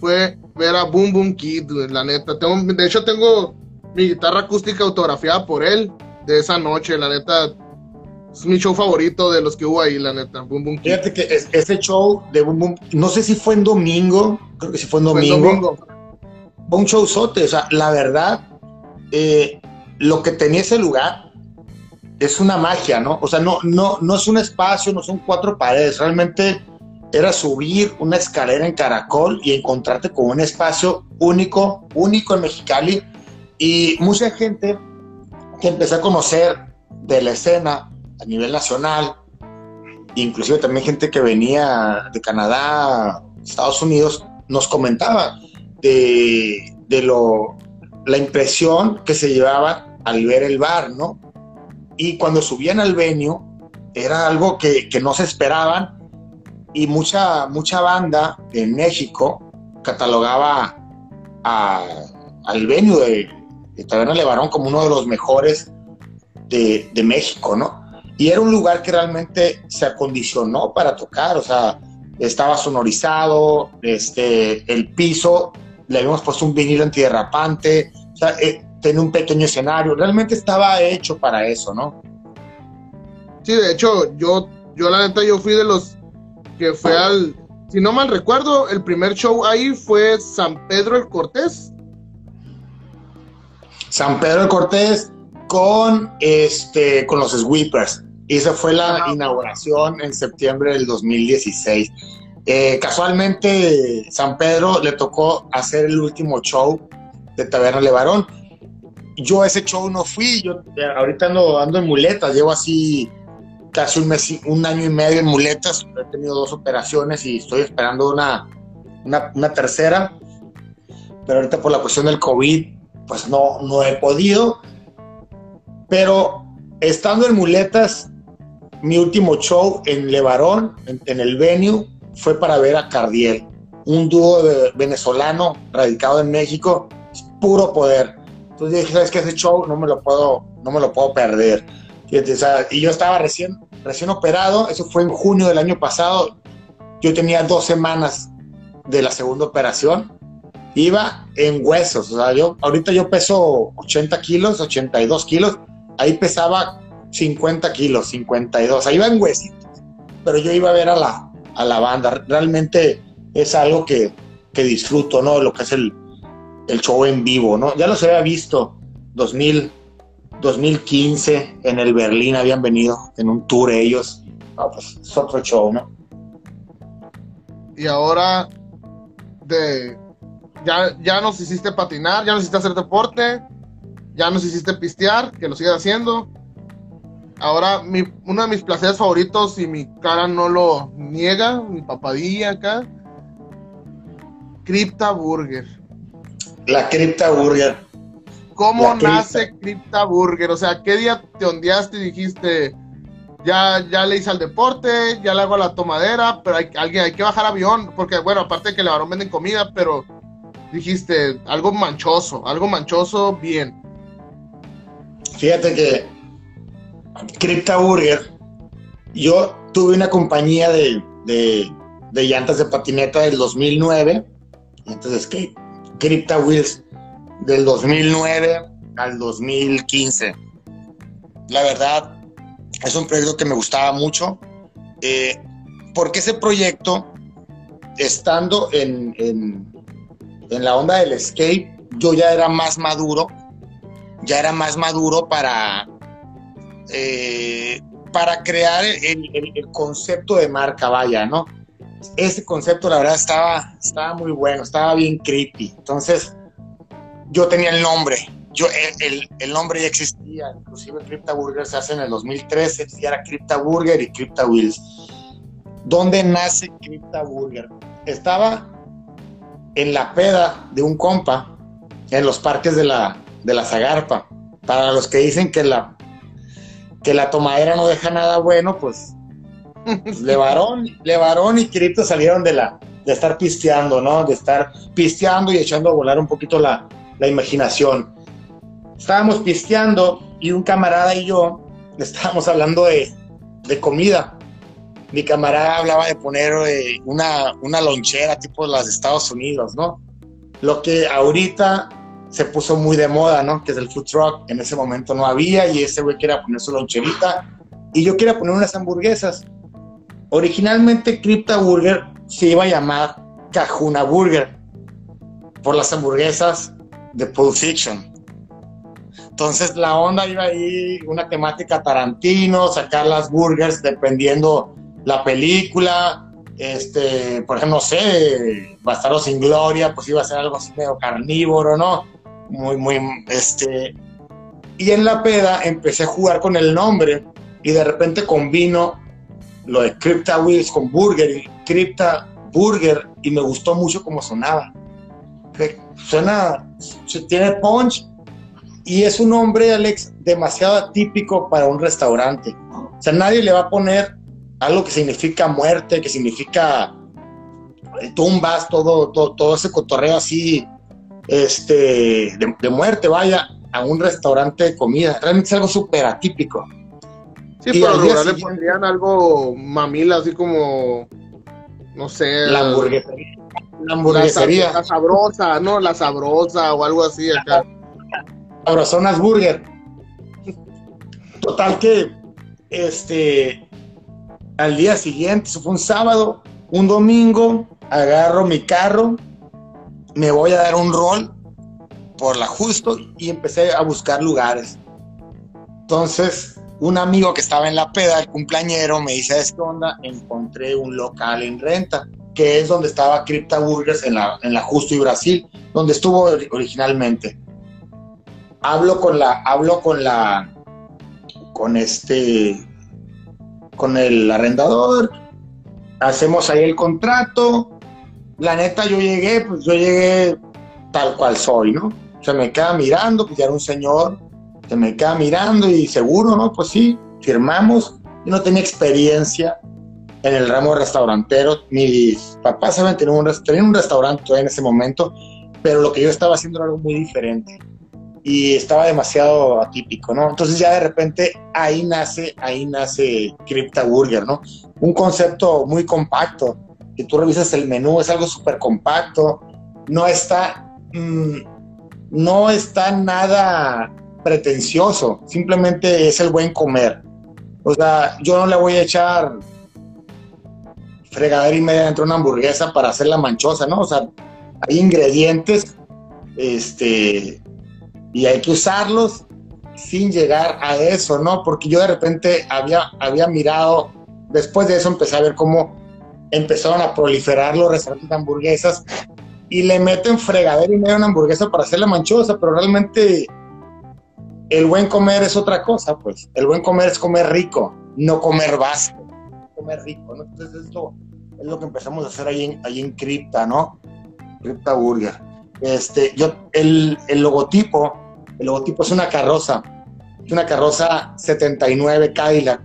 fue ver a Boom Boom Kid, la neta. De hecho, tengo mi guitarra acústica autografiada por él de esa noche, la neta. Es mi show favorito de los que hubo ahí, la neta. Boom Boom. Fíjate que ese show de Boom Boom, no sé si fue en domingo, creo que sí fue en domingo. Fue un show sote, o sea, la verdad, eh, lo que tenía ese lugar es una magia, ¿no? O sea, no, no, no es un espacio, no son cuatro paredes, realmente era subir una escalera en Caracol y encontrarte con un espacio único, único en Mexicali, Y mucha gente que empecé a conocer de la escena a nivel nacional, inclusive también gente que venía de Canadá, Estados Unidos, nos comentaba de, de lo, la impresión que se llevaba al ver el bar, ¿no? Y cuando subían al venue, era algo que, que no se esperaban y mucha, mucha banda en México catalogaba al venue de, de Taberna Levarón como uno de los mejores de, de, México, ¿no? Y era un lugar que realmente se acondicionó para tocar, o sea, estaba sonorizado, este, el piso, le habíamos puesto un vinilo antiderrapante, o sea, eh, tenía un pequeño escenario, realmente estaba hecho para eso, ¿no? Sí, de hecho, yo, yo la neta, yo fui de los que fue al, si no mal recuerdo, el primer show ahí fue San Pedro el Cortés. San Pedro el Cortés con, este, con los Sweepers. Y esa fue la inauguración en septiembre del 2016. Eh, casualmente, San Pedro le tocó hacer el último show de Taberna Levarón. Yo ese show no fui, yo eh, ahorita ando, ando en muletas, llevo así casi un, mes, un año y medio en muletas, he tenido dos operaciones y estoy esperando una, una, una, tercera, pero ahorita por la cuestión del COVID, pues no, no he podido, pero estando en muletas, mi último show en Levarón, en, en el venue, fue para ver a Cardiel, un dúo de venezolano radicado en México, puro poder. Entonces dije, ¿sabes qué? Ese show no me lo puedo, no me lo puedo perder. y yo estaba recién recién operado, eso fue en junio del año pasado, yo tenía dos semanas de la segunda operación, iba en huesos, o sea, yo ahorita yo peso 80 kilos, 82 kilos, ahí pesaba 50 kilos, 52, ahí en huesitos, pero yo iba a ver a la, a la banda, realmente es algo que, que disfruto, ¿no? Lo que es el, el show en vivo, ¿no? Ya los había visto, 2000, 2015 en el Berlín habían venido en un tour ellos. pues es otro show, ¿no? Y ahora de ya, ya nos hiciste patinar, ya nos hiciste hacer deporte, ya nos hiciste pistear, que lo sigas haciendo. Ahora, mi, uno de mis placeres favoritos, y mi cara no lo niega, mi papadilla acá, Crypta Burger. La Crypta Burger. ¿Cómo nace Crypta Burger? O sea, ¿qué día te ondeaste y dijiste, ya, ya le hice al deporte, ya le hago a la tomadera, pero hay, alguien, hay que bajar avión? Porque, bueno, aparte de que le venden comida, pero dijiste, algo manchoso, algo manchoso, bien. Fíjate que Crypta Burger, yo tuve una compañía de, de, de llantas de patineta del 2009, entonces que Crypta Wheels del 2009 al 2015. La verdad, es un proyecto que me gustaba mucho, eh, porque ese proyecto, estando en, en, en, la onda del skate, yo ya era más maduro, ya era más maduro para, eh, para crear el, el, el, concepto de marca, vaya, ¿no? Ese concepto, la verdad, estaba, estaba muy bueno, estaba bien creepy. Entonces, yo tenía el nombre, yo, el, el, nombre ya existía, inclusive Crypta Burger se hace en el 2013, y era Crypta Burger y Crypta Wheels. ¿Dónde nace Crypta Burger? Estaba en la peda de un compa en los parques de la, de la Zagarpa. Para los que dicen que la, que la tomadera no deja nada bueno, pues, pues Levarón, Levarón y Crypto salieron de la de estar pisteando, ¿no? De estar pisteando y echando a volar un poquito la, la imaginación. Estábamos pisteando y un camarada y yo estábamos hablando de, de comida. Mi camarada hablaba de poner eh, una, una lonchera tipo de las de Estados Unidos, ¿no? Lo que ahorita se puso muy de moda, ¿no? Que es el food truck. En ese momento no había y ese güey quería poner su loncherita y yo quería poner unas hamburguesas. Originalmente Crypta Burger se iba a llamar Cajuna Burger por las hamburguesas de Pulp Fiction. Entonces la onda iba ahí, una temática Tarantino, sacar las burgers dependiendo la película, este, por ejemplo, no sé, Bastardo sin Gloria, pues iba a ser algo así medio carnívoro, ¿no? Muy, muy, este, y en la peda empecé a jugar con el nombre y de repente combino lo de Crypta Wheels con Burger y Crypta Burger y me gustó mucho como sonaba. Suena, tiene punch y es un nombre, Alex, demasiado atípico para un restaurante. O sea, nadie le va a poner algo que significa muerte, que significa tumbas, todo, todo, ese cotorreo así, este, de, muerte, vaya, a un restaurante de comida. Realmente es algo súper atípico. Sí, pero rural le pondrían algo mamila, así como, no sé. La hamburguesería. La hamburguesería. La, sabrosa, ¿no? La sabrosa o algo así acá. Sabrosonas Burger. Total que, este, al día siguiente, eso fue un sábado, un domingo, agarro mi carro, me voy a dar un rol por la justo y empecé a buscar lugares. Entonces, un amigo que estaba en la peda, el cumpleañero, me dice, ¿es qué onda? Encontré un local en renta, que es donde estaba Crypta Burgers en la, en la Justo y Brasil, donde estuvo originalmente. Hablo con la, hablo con la, con este, con el arrendador, hacemos ahí el contrato. La neta, yo llegué, pues yo llegué tal cual soy, ¿no? Se me queda mirando, pues ya era un señor, se me queda mirando y seguro, ¿no? Pues sí, firmamos. Yo no tenía experiencia en el ramo restaurantero. Mis papás saben tener un, un restaurante en ese momento, pero lo que yo estaba haciendo era algo muy diferente y estaba demasiado atípico, ¿no? Entonces ya de repente ahí nace, ahí nace Crypta Burger, ¿no? Un concepto muy compacto. Si tú revisas el menú, es algo súper compacto. No está, mm, no está nada pretencioso. Simplemente es el buen comer. O sea, yo no le voy a echar fregadera y media dentro de una hamburguesa para hacerla manchosa, ¿no? O sea, hay ingredientes, este, y hay que usarlos sin llegar a eso, ¿no? Porque yo de repente había, había mirado, después de eso empecé a ver cómo empezaron a proliferar los restaurantes de hamburguesas y le meten fregadera y media una hamburguesa para hacerla manchosa, pero realmente el buen comer es otra cosa, pues. El buen comer es comer rico, no comer básico, comer rico, ¿no? Entonces esto es lo que empezamos a hacer ahí en, ahí en Cripta, ¿no? Cripta Burger. Este, yo, el, el logotipo, el logotipo es una carroza, es una carroza 79 Cadillac.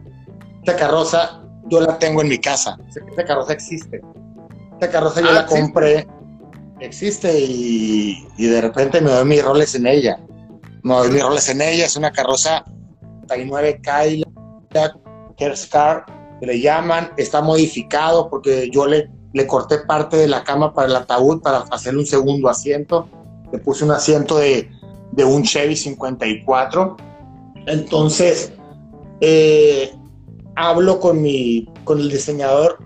Esta carroza yo la tengo en mi casa, esta carroza existe. Esta carroza yo ah, la compré, existe y, y, de repente me doy mis roles en ella. Me doy mis roles en ella, es una carroza 79 Cadillac, Kerscar, que le llaman, está modificado porque yo le le corté parte de la cama para el ataúd para hacerle un segundo asiento. Le puse un asiento de, un Chevy 54. Entonces, eh, hablo con, mi, con el diseñador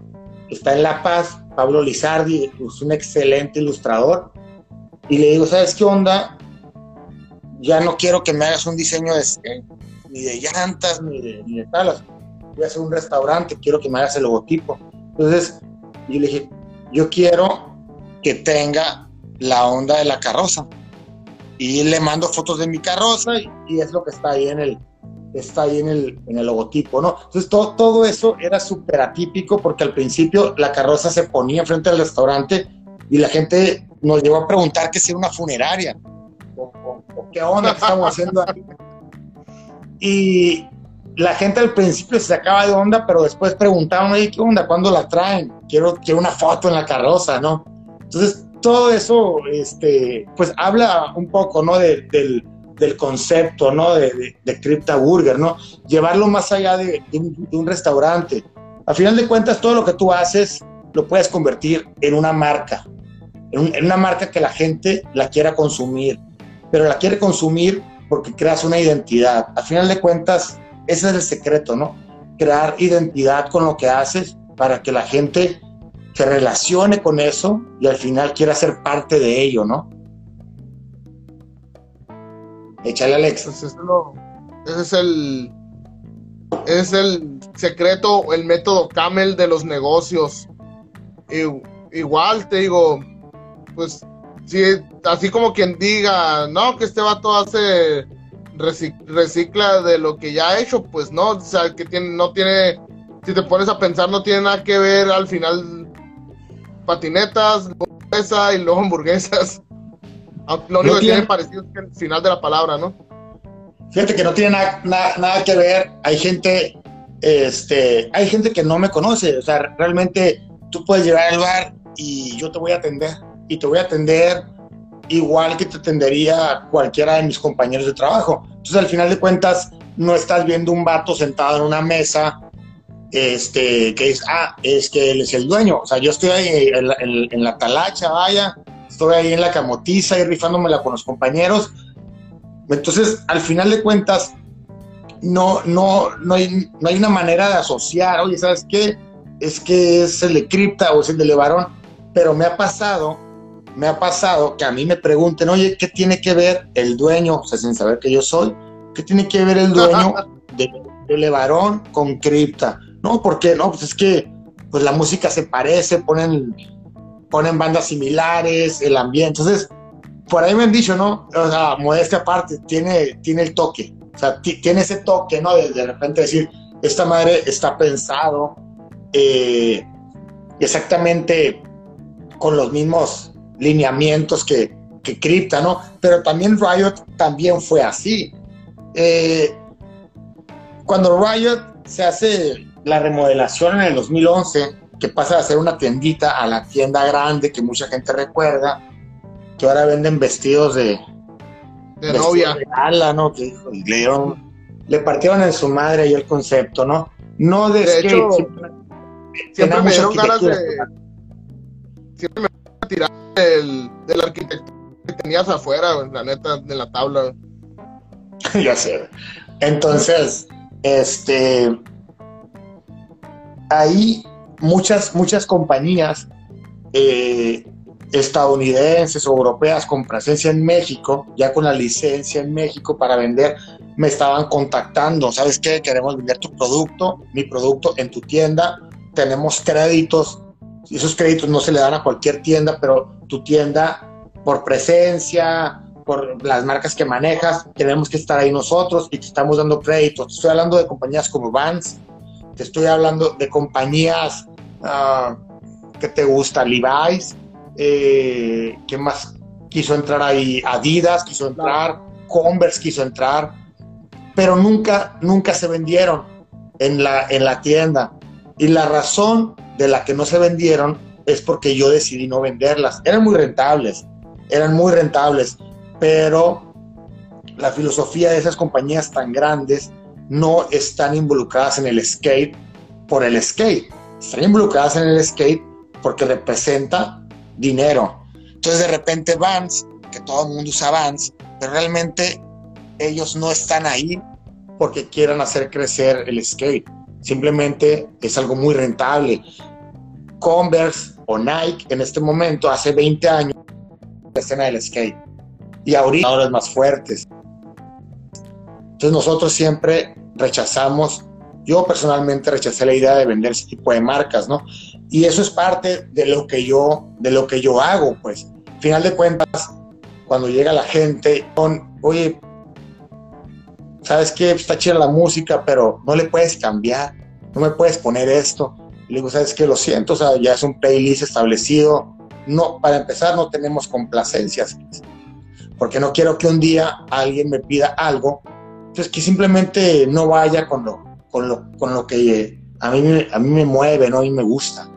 está en La Paz, Pablo Lizardi, es un excelente ilustrador. Y le digo, ¿sabes qué onda? Ya no quiero que me hagas un diseño de, eh, ni de llantas, ni de, ni de talas. Voy a hacer un restaurante, quiero que me hagas el logotipo. Entonces, y le dije, yo quiero que tenga la onda de la carroza. Y le mando fotos de mi carroza y, es lo que está ahí en el, está ahí en el, en el logotipo, ¿no? Entonces todo, todo eso era súper atípico porque al principio la carroza se ponía frente al restaurante y la gente nos llegó a preguntar que si era una funeraria o, qué onda que estamos haciendo ahí. Y, la gente al principio se sacaba de onda, pero después preguntaban, oye, ¿qué onda? ¿Cuándo la traen? Quiero, quiero una foto en la carroza, ¿no? Entonces, todo eso, este, pues habla un poco, ¿no? del, concepto, ¿no? De, de, Burger, ¿no? Llevarlo más allá de, un, restaurante. A final de cuentas, todo lo que tú haces lo puedes convertir en una marca, en, una marca que la gente la quiera consumir, pero la quiere consumir porque creas una identidad. A final de cuentas, ese es el secreto, ¿no? Crear identidad con lo que haces para que la gente se relacione con eso y al final quiera ser parte de ello, ¿no? Échale, Alex. Pues ese es el, es el secreto, el método Camel de los negocios. igual te digo, pues sí, así como quien diga, no, que este vato hace recicla de lo que ya ha hecho, pues no, o sea, que tiene, no tiene, si te pones a pensar, no tiene nada que ver al final patinetas, hamburguesa y luego hamburguesas. Lo único que tiene parecido es el final de la palabra, ¿no? Fíjate que no tiene nada, nada, que ver. Hay gente, este, hay gente que no me conoce. O sea, realmente tú puedes llegar al bar y yo te voy a atender. Y te voy a atender igual que te atendería cualquiera de mis compañeros de trabajo. Entonces, al final de cuentas, no estás viendo un vato sentado en una mesa este, que es, ah, es que él es el dueño. O sea, yo estoy ahí en la, talacha, vaya, estoy ahí en la camotiza y rifándomela con los compañeros. Entonces, al final de cuentas, no, no, no, hay, no hay una manera de asociar, oye, ¿sabes qué? Es que es el de Cripta o es el de Levarón, pero me ha pasado, me ha pasado que a mí me pregunten, oye, ¿qué tiene que ver el dueño, o sea, sin saber que yo soy, qué tiene que ver el dueño de, de Levarón con Cripta? No, ¿por qué? No, pues es que pues la música se parece, ponen, ponen bandas similares, el ambiente. Entonces, por ahí me han dicho, ¿no? O sea, modestia aparte, tiene, tiene el toque. O sea, tiene ese toque, ¿no? De, repente decir, esta madre está pensado eh, exactamente con los mismos lineamientos que, que Crypta, ¿no? Pero también Riot también fue así. Eh, cuando Riot se hace la remodelación en el 2011, que pasa a ser una tiendita a la tienda grande que mucha gente recuerda, que ahora venden vestidos de, de novia. De ala, ¿no? Que le, le partieron en su madre ahí el concepto, ¿no? No de, de hecho, siempre, me dieron ganas de. Siempre me a tirar del, del arquitecto que tenías afuera, la neta, de la tabla. ya sé. Entonces, este ahí muchas, muchas compañías eh, estadounidenses o europeas con presencia en México, ya con la licencia en México para vender, me estaban contactando, ¿sabes qué? Queremos vender tu producto, mi producto en tu tienda, tenemos créditos, esos créditos no se le dan a cualquier tienda, pero tu tienda por presencia, por las marcas que manejas, tenemos que estar ahí nosotros y te estamos dando créditos. Estoy hablando de compañías como Vans, te estoy hablando de compañías uh, que te gusta, Levi's, eh, ¿qué más quiso entrar ahí? Adidas quiso entrar, Converse quiso entrar, pero nunca, nunca se vendieron en la, en la tienda. Y la razón de la que no se vendieron es porque yo decidí no venderlas. Eran muy rentables, eran muy rentables, pero la filosofía de esas compañías tan grandes no están involucradas en el skate por el skate, están involucradas en el skate porque representa dinero. Entonces de repente Vans, que todo el mundo usa Vans, pero realmente ellos no están ahí porque quieran hacer crecer el skate. Simplemente es algo muy rentable. Converse o Nike en este momento, hace 20 años, la escena del skate. Y ahorita ahora es más fuertes. Entonces nosotros siempre rechazamos, yo personalmente rechacé la idea de vender ese tipo de marcas, ¿no? Y eso es parte de lo que yo, de lo que yo hago, pues. Final de cuentas, cuando llega la gente con, oye, ¿sabes qué? Está chida la música, pero no le puedes cambiar, no me puedes poner esto. Y le digo, ¿sabes qué? Lo siento, o sea, ya es un playlist establecido. No, para empezar, no tenemos complacencias, porque no quiero que un día alguien me pida algo entonces, que simplemente no vaya con lo, con lo, con lo que a mí, a mí me mueve, ¿no? Y me gusta.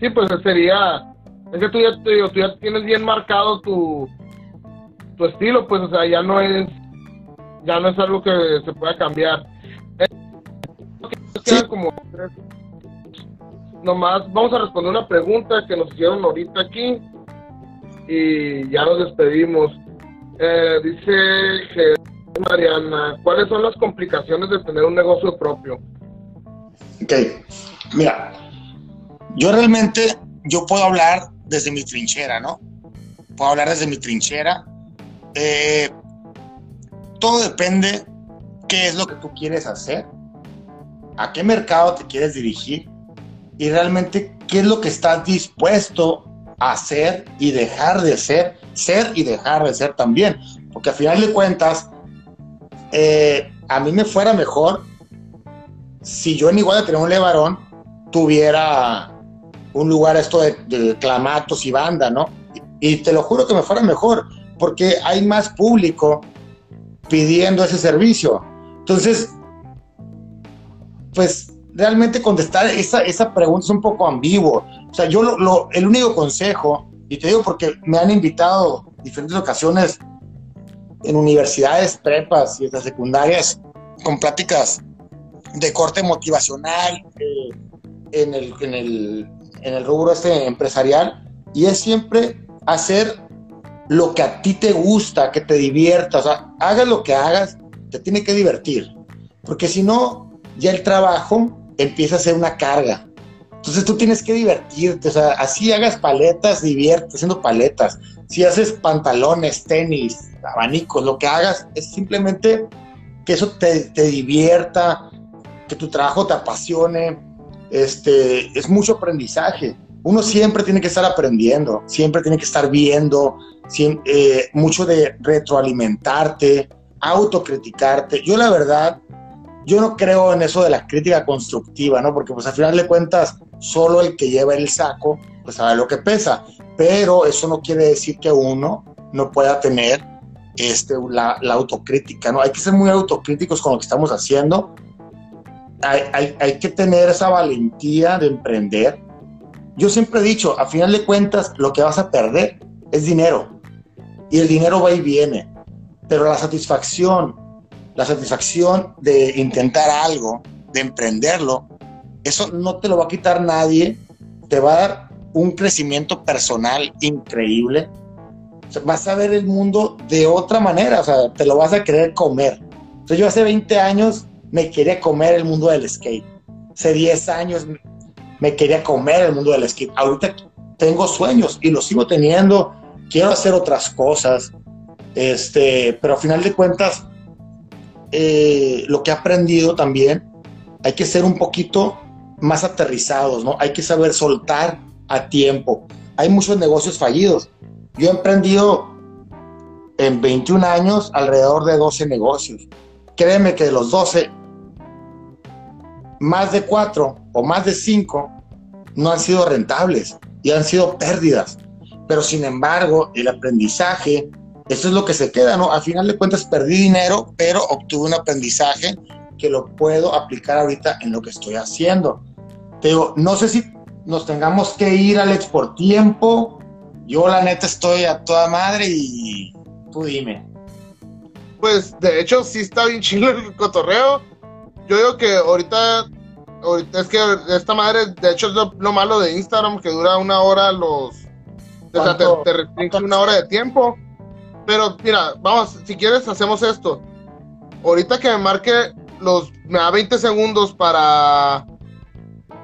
Sí, pues sería, es que tú ya, tú ya tienes bien marcado tu, tu estilo, pues, o sea, ya no es, ya no es algo que se pueda cambiar. Sí. como nomás vamos a responder una pregunta que nos hicieron ahorita aquí y ya nos despedimos. Eh, dice Mariana, ¿cuáles son las complicaciones de tener un negocio propio? Ok, mira, yo realmente, yo puedo hablar desde mi trinchera, ¿no? Puedo hablar desde mi trinchera. Eh, todo depende qué es lo que tú quieres hacer, a qué mercado te quieres dirigir y realmente qué es lo que estás dispuesto hacer y dejar de ser, ser y dejar de ser también. Porque al final de cuentas, eh, a mí me fuera mejor si yo en igual de un levarón tuviera un lugar esto de, clamatos y banda, ¿no? Y, te lo juro que me fuera mejor, porque hay más público pidiendo ese servicio. Entonces, pues realmente contestar esa, esa pregunta es un poco ambiguo. O sea, yo lo, el único consejo, y te digo porque me han invitado diferentes ocasiones en universidades, prepas y hasta secundarias con pláticas de corte motivacional eh, en, el, en, el, en el rubro este empresarial. Y es siempre hacer lo que a ti te gusta, que te divierta, o sea, hagas lo que hagas, te tiene que divertir, porque si no, ya el trabajo empieza a ser una carga. Entonces tú tienes que divertirte, o sea, así hagas paletas, divierte haciendo paletas. Si haces pantalones, tenis, abanicos, lo que hagas es simplemente que eso te, divierta, que tu trabajo te apasione. Este, es mucho aprendizaje. Uno siempre tiene que estar aprendiendo, siempre tiene que estar viendo, eh, mucho de retroalimentarte, autocriticarte. Yo la verdad, yo no creo en eso de la crítica constructiva, ¿no? Porque pues al final de cuentas, solo el que lleva el saco, pues sabe lo que pesa. Pero eso no quiere decir que uno no pueda tener este, la, autocrítica, ¿no? Hay que ser muy autocríticos con lo que estamos haciendo. Hay, hay, que tener esa valentía de emprender. Yo siempre he dicho, a final de cuentas, lo que vas a perder es dinero. Y el dinero va y viene. Pero la satisfacción, la satisfacción de intentar algo, de emprenderlo, eso no te lo va a quitar nadie. Te va a dar un crecimiento personal increíble vas a ver el mundo de otra manera, o sea, te lo vas a querer comer. Entonces yo hace 20 años me quería comer el mundo del skate. Hace 10 años me quería comer el mundo del skate. Ahorita tengo sueños y los sigo teniendo. Quiero hacer otras cosas. Este, pero al final de cuentas, eh, lo que he aprendido también, hay que ser un poquito más aterrizados, ¿no? Hay que saber soltar a tiempo. Hay muchos negocios fallidos yo he emprendido en 21 años alrededor de 12 negocios. Créeme que de los 12, más de 4 o más de 5 no han sido rentables y han sido pérdidas. Pero sin embargo, el aprendizaje, eso es lo que se queda, ¿no? Al final de cuentas perdí dinero, pero obtuve un aprendizaje que lo puedo aplicar ahorita en lo que estoy haciendo. Te digo, no sé si nos tengamos que ir, Alex, por tiempo yo la neta estoy a toda madre y tú dime. Pues de hecho sí está bien chido el cotorreo. Yo digo que ahorita, ahorita es que esta madre, de hecho es lo, malo de Instagram, que dura una hora los... O sea, te, te restringe una hora de tiempo. Pero mira, vamos, si quieres hacemos esto. Ahorita que me marque los... Me da 20 segundos para...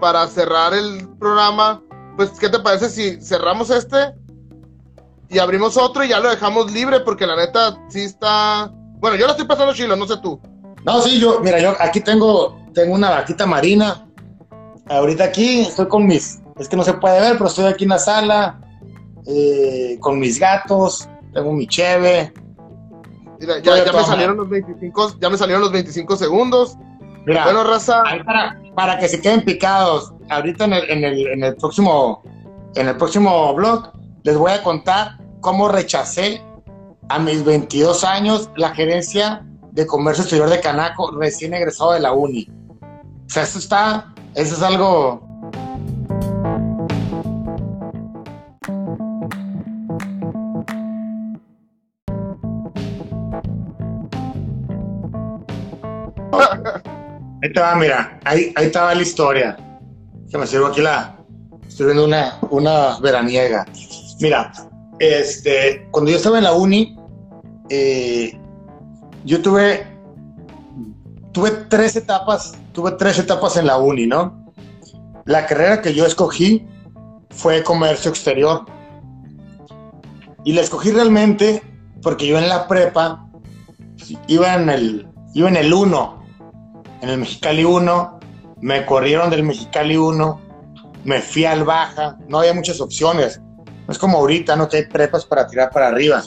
Para cerrar el programa. Pues, ¿qué te parece si cerramos este? y abrimos otro y ya lo dejamos libre porque la neta sí está. Bueno, yo lo estoy pasando chilo, no sé tú. No, sí, yo, mira, yo aquí tengo, tengo una vaquita marina. Ahorita aquí estoy con mis, es que no se puede ver, pero estoy aquí en la sala eh, con mis gatos, tengo mi cheve. Mira, ya, me salieron los 25, ya me salieron los 25 segundos. Mira, bueno, raza. Para, para, que se queden picados, ahorita en el, en el, en el próximo, en el próximo blog les voy a contar cómo rechacé a mis 22 años la gerencia de comercio exterior de Canaco recién egresado de la uni. O sea, eso está, eso es algo... Ahí te va, mira, ahí, ahí estaba la historia. Que me sirvo aquí la. Estoy viendo una, una veraniega. Mira, este, cuando yo estaba en la uni, eh, yo tuve, tuve tres etapas, tuve tres etapas en la uni, ¿no? La carrera que yo escogí fue comercio exterior. Y la escogí realmente porque yo en la prepa iba en el, iba en el 1, en el Mexicali 1, me corrieron del Mexicali 1, me fui al Baja, no había muchas opciones es como ahorita, no que hay prepas para tirar para arriba.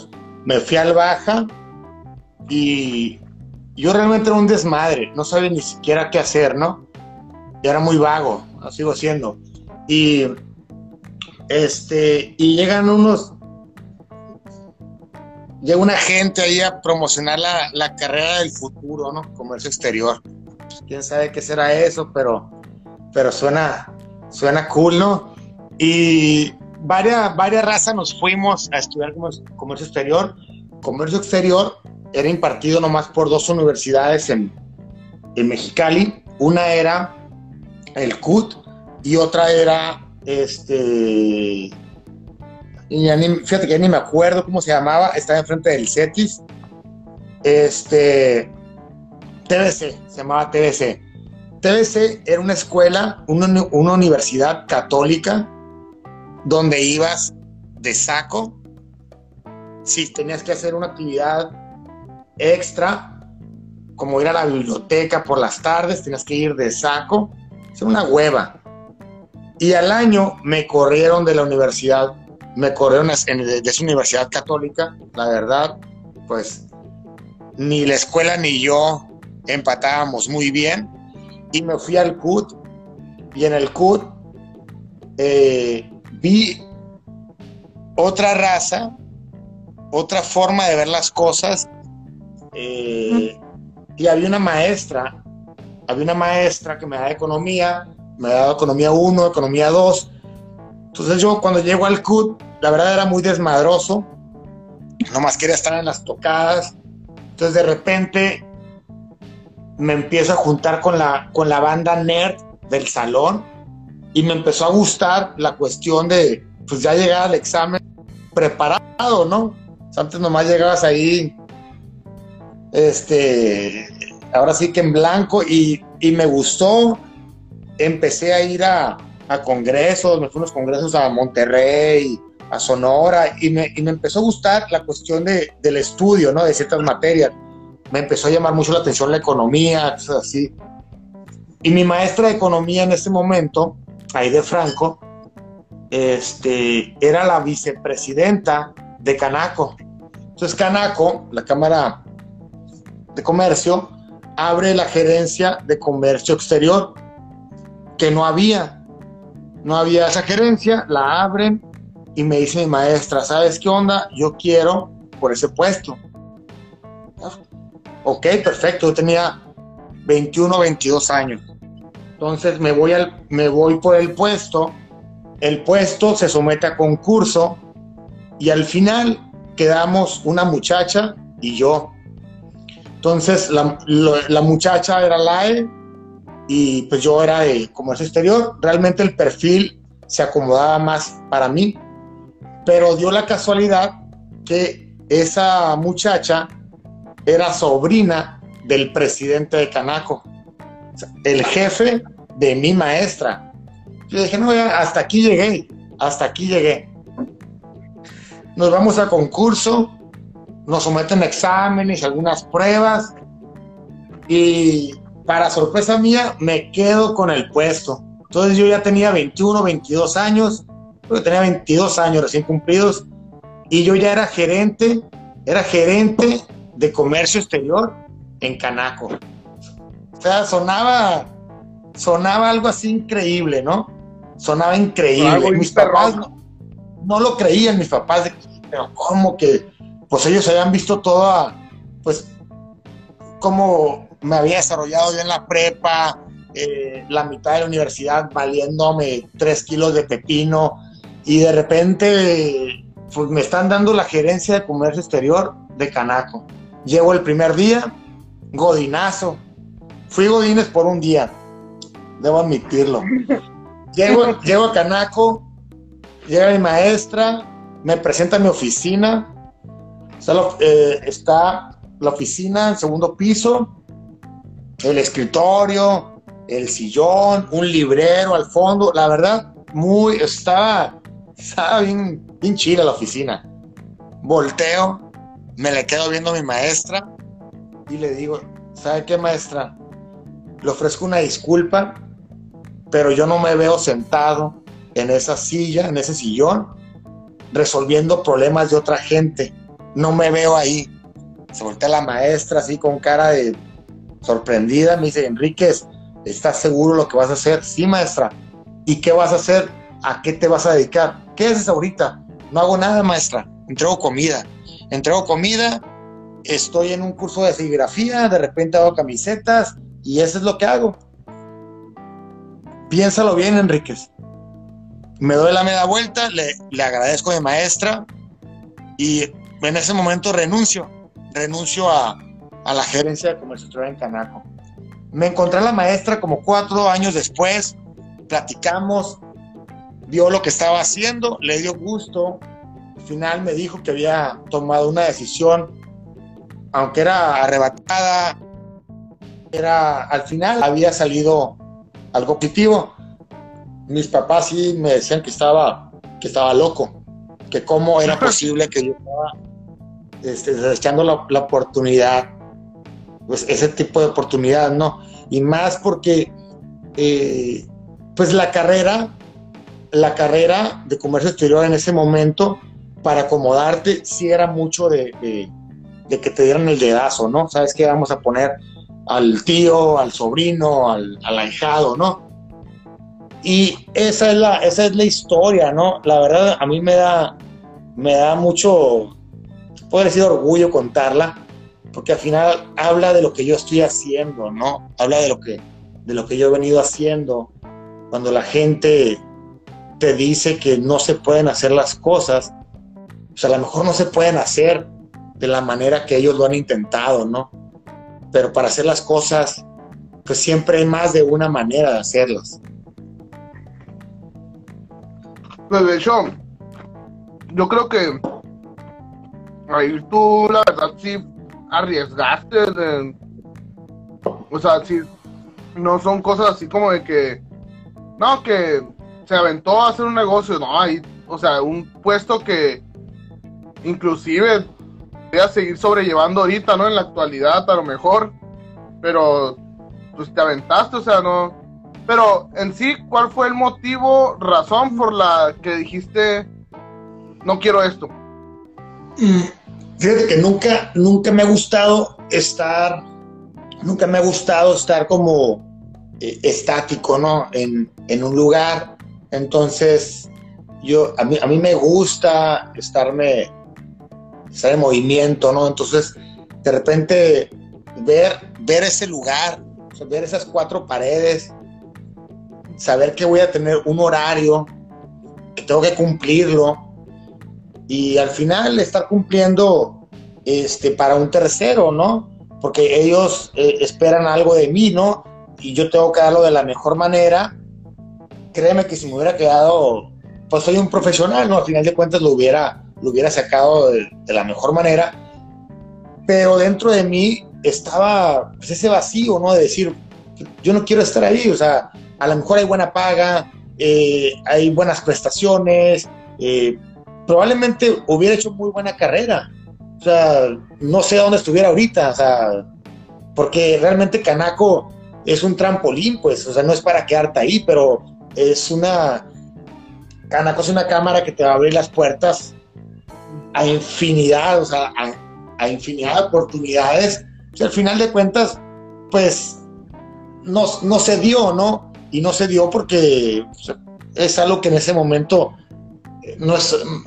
Me fui al baja y yo realmente era un desmadre, no sabía ni siquiera qué hacer, ¿no? Y era muy vago, lo sigo siendo. Y este, y llegan unos, llega una gente ahí a promocionar la, la carrera del futuro, ¿no? Comercio exterior. Quién sabe qué será eso, pero, pero suena, suena cool, ¿no? Y varias, varias razas nos fuimos a estudiar comercio exterior. Comercio exterior era impartido nomás por dos universidades en, en Mexicali. Una era el CUT y otra era este. fíjate que ya ni me acuerdo cómo se llamaba, estaba enfrente del CETIS. Este. TBC, se llamaba TBC. TBC era una escuela, una, universidad católica donde ibas de saco. Si tenías que hacer una actividad extra, como ir a la biblioteca por las tardes, tenías que ir de saco. Es una hueva. Y al año me corrieron de la universidad, me corrieron de esa universidad católica, la verdad, pues ni la escuela ni yo empatábamos muy bien. Y me fui al CUT, y en el CUT eh, vi otra raza, otra forma de ver las cosas. Eh, y había una maestra, había una maestra que me daba economía, me daba economía 1, economía 2. Entonces yo cuando llego al CUT, la verdad era muy desmadroso, nomás quería estar en las tocadas. Entonces de repente me empiezo a juntar con la, con la banda nerd del salón y me empezó a gustar la cuestión de, pues ya llegar al examen preparado, ¿no? Antes nomás llegabas ahí, este, ahora sí que en blanco y, y me gustó. Empecé a ir a, a, congresos, me fui a unos congresos a Monterrey, a Sonora y me, y me empezó a gustar la cuestión de, del estudio, ¿no? De ciertas materias. Me empezó a llamar mucho la atención la economía, cosas así. Y mi maestra de economía en ese momento ahí de Franco, este, era la vicepresidenta de Canaco. Entonces Canaco, la Cámara de Comercio, abre la gerencia de comercio exterior, que no había. No había esa gerencia, la abren y me dice mi maestra, ¿sabes qué onda? Yo quiero por ese puesto. Ok, perfecto, yo tenía 21, 22 años. Entonces me voy, al, me voy por el puesto, el puesto se somete a concurso y al final quedamos una muchacha y yo. Entonces la, muchacha era LAE y pues yo era de comercio exterior. Realmente el perfil se acomodaba más para mí, pero dio la casualidad que esa muchacha era sobrina del presidente de Canaco el jefe de mi maestra. Yo dije, no, hasta aquí llegué, hasta aquí llegué. Nos vamos a concurso, nos someten exámenes, algunas pruebas y para sorpresa mía me quedo con el puesto. Entonces yo ya tenía 21, 22 años, yo tenía 22 años recién cumplidos y yo ya era gerente, era gerente de comercio exterior en Canaco. O sea, sonaba, sonaba algo así increíble, ¿no? Sonaba increíble. mis papás no, lo creían, mis papás, pero ¿cómo que? Pues ellos habían visto toda, pues, cómo me había desarrollado yo en la prepa, eh, la mitad de la universidad valiéndome tres kilos de pepino, y de repente, pues me están dando la gerencia de comercio exterior de Canaco. Llego el primer día, godinazo, Fui Godínez por un día, debo admitirlo. Llego, llego a Canaco, llega mi maestra, me presenta a mi oficina. Eh, está, la oficina en segundo piso, el escritorio, el sillón, un librero al fondo. La verdad, muy, estaba, estaba bien, bien chila la oficina. Volteo, me le quedo viendo a mi maestra y le digo, ¿sabe qué maestra? le ofrezco una disculpa, pero yo no me veo sentado en esa silla, en ese sillón, resolviendo problemas de otra gente. No me veo ahí. Se voltea la maestra así con cara de sorprendida. Me dice, Enríquez, ¿estás seguro lo que vas a hacer? Sí, maestra. ¿Y qué vas a hacer? ¿A qué te vas a dedicar? ¿Qué haces ahorita? No hago nada, maestra. Entrego comida. Entrego comida, estoy en un curso de serigrafía, de repente hago camisetas y eso es lo que hago. Piénsalo bien, Enríquez. Me doy la media vuelta, le, le agradezco mi maestra y en ese momento renuncio. Renuncio a, a la gerencia de comercio en Canaco. Me encontré a la maestra como cuatro años después, platicamos, vio lo que estaba haciendo, le dio gusto. Al final me dijo que había tomado una decisión, aunque era arrebatada, era al final había salido algo positivo. Mis papás sí me decían que estaba, que estaba loco, que cómo era posible que yo estaba este, desechando la, la, oportunidad, pues ese tipo de oportunidad, ¿no? Y más porque, eh, pues la carrera, la carrera de comercio exterior en ese momento, para acomodarte, sí era mucho de, de, de que te dieran el dedazo, ¿no? ¿Sabes qué? Vamos a poner al tío, al sobrino, al, al ahijado, ¿no? Y esa es, la, esa es la historia, ¿no? La verdad, a mí me da, me da mucho, puedo decir orgullo contarla, porque al final habla de lo que yo estoy haciendo, ¿no? Habla de lo que, de lo que yo he venido haciendo. Cuando la gente te dice que no se pueden hacer las cosas, pues a lo mejor no se pueden hacer de la manera que ellos lo han intentado, ¿no? pero para hacer las cosas, pues siempre hay más de una manera de hacerlas. Pues de hecho, yo creo que ahí tú, la verdad, sí arriesgaste. De, o sea, sí, no son cosas así como de que, no, que se aventó a hacer un negocio, no, ahí, o sea, un puesto que inclusive a seguir sobrellevando ahorita, ¿no? En la actualidad, a lo mejor. Pero, pues te aventaste, o sea, no. Pero en sí, ¿cuál fue el motivo, razón por la que dijiste, no quiero esto? Mm, fíjate que nunca, nunca me ha gustado estar, nunca me ha gustado estar como eh, estático, ¿no? En, en, un lugar. Entonces, yo, a mí, a mí me gusta estarme estar en movimiento, ¿no? Entonces, de repente, ver, ver ese lugar, ver esas cuatro paredes, saber que voy a tener un horario, que tengo que cumplirlo, y al final estar cumpliendo este, para un tercero, ¿no? Porque ellos eh, esperan algo de mí, ¿no? Y yo tengo que darlo de la mejor manera. Créeme que si me hubiera quedado, pues soy un profesional, ¿no? Al final de cuentas lo hubiera, lo hubiera sacado de, la mejor manera, pero dentro de mí estaba pues, ese vacío, ¿no? De decir, yo no quiero estar ahí, o sea, a lo mejor hay buena paga, eh, hay buenas prestaciones, eh, probablemente hubiera hecho muy buena carrera, o sea, no sé dónde estuviera ahorita, o sea, porque realmente Canaco es un trampolín, pues, o sea, no es para quedarte ahí, pero es una, Canaco es una cámara que te va a abrir las puertas a infinidad, o sea, a, infinidad de oportunidades. Y al final de cuentas, pues no, se dio, ¿no? Y no se dio porque es algo que en ese momento eh, no,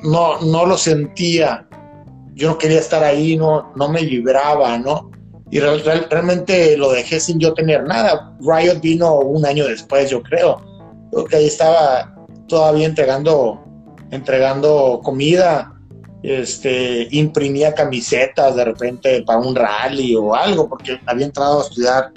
no, no lo sentía. Yo no quería estar ahí, no, no me vibraba, ¿no? Y realmente lo dejé sin yo tener nada. Riot vino un año después, yo creo. Creo que ahí estaba todavía entregando, entregando comida este, imprimía camisetas de repente para un rally o algo, porque había entrado a estudiar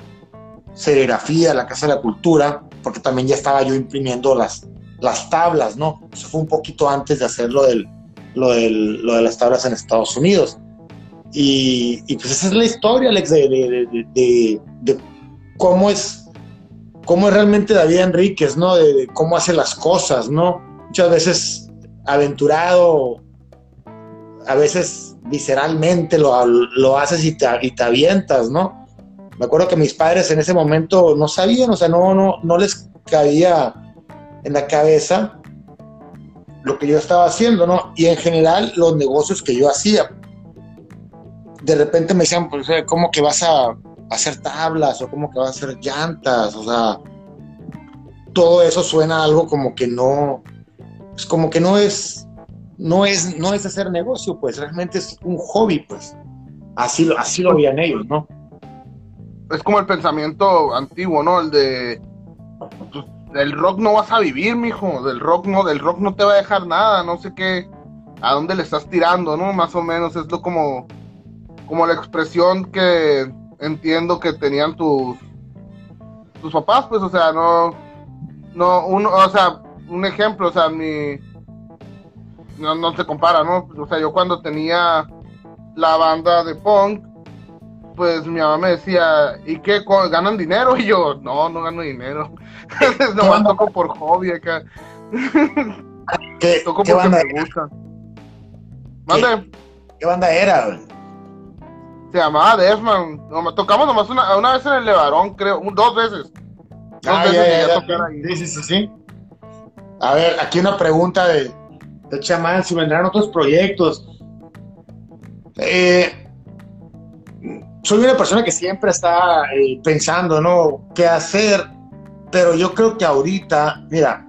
serigrafía en la Casa de la Cultura, porque también ya estaba yo imprimiendo las, las tablas, ¿no? Eso fue un poquito antes de hacer lo, del, lo, del, lo de las tablas en Estados Unidos. Y, y, pues esa es la historia, Alex, de, de, de, de cómo es cómo es realmente David Enríquez, ¿no? De, cómo hace las cosas, ¿no? Muchas veces aventurado, a veces visceralmente lo, lo haces y te, y te, avientas, ¿no? Me acuerdo que mis padres en ese momento no sabían, o sea, no, no, no les cabía en la cabeza lo que yo estaba haciendo, ¿no? Y en general los negocios que yo hacía. De repente me decían, pues, ¿cómo que vas a hacer tablas o cómo que vas a hacer llantas? O sea, todo eso suena algo como que no, es pues, como que no es, no es, no es hacer negocio, pues realmente es un hobby, pues. Así lo, así lo veían ellos, ¿no? Es como el pensamiento antiguo, ¿no? El de pues, del rock no vas a vivir, mijo, del rock no, del rock no te va a dejar nada, no sé qué, a dónde le estás tirando, ¿no? Más o menos es lo como, como la expresión que entiendo que tenían tus, tus papás, pues, o sea, no, no, uno, o sea, un ejemplo, o sea, mi, no, no se compara, ¿no? O sea, yo cuando tenía la banda de punk, pues mi mamá me decía, ¿y qué? ¿Ganan dinero? Y yo, no, no gano dinero. Nomás toco por hobby acá. ¿Qué, toco ¿qué porque banda me era? gusta. Mande, ¿Qué banda era? se llamaba. Nomás- Tocamos nomás una, una vez en el Levarón, creo, un- dos veces. Dos Ah, veces ya, ya, ya. tocar ahí. Sí, sí, sí, sí. A ver, aquí una pregunta de, de chamán, si vendrán otros proyectos. Eh, soy una persona que siempre está eh, pensando, ¿no? ¿Qué hacer? Pero yo creo que ahorita, mira,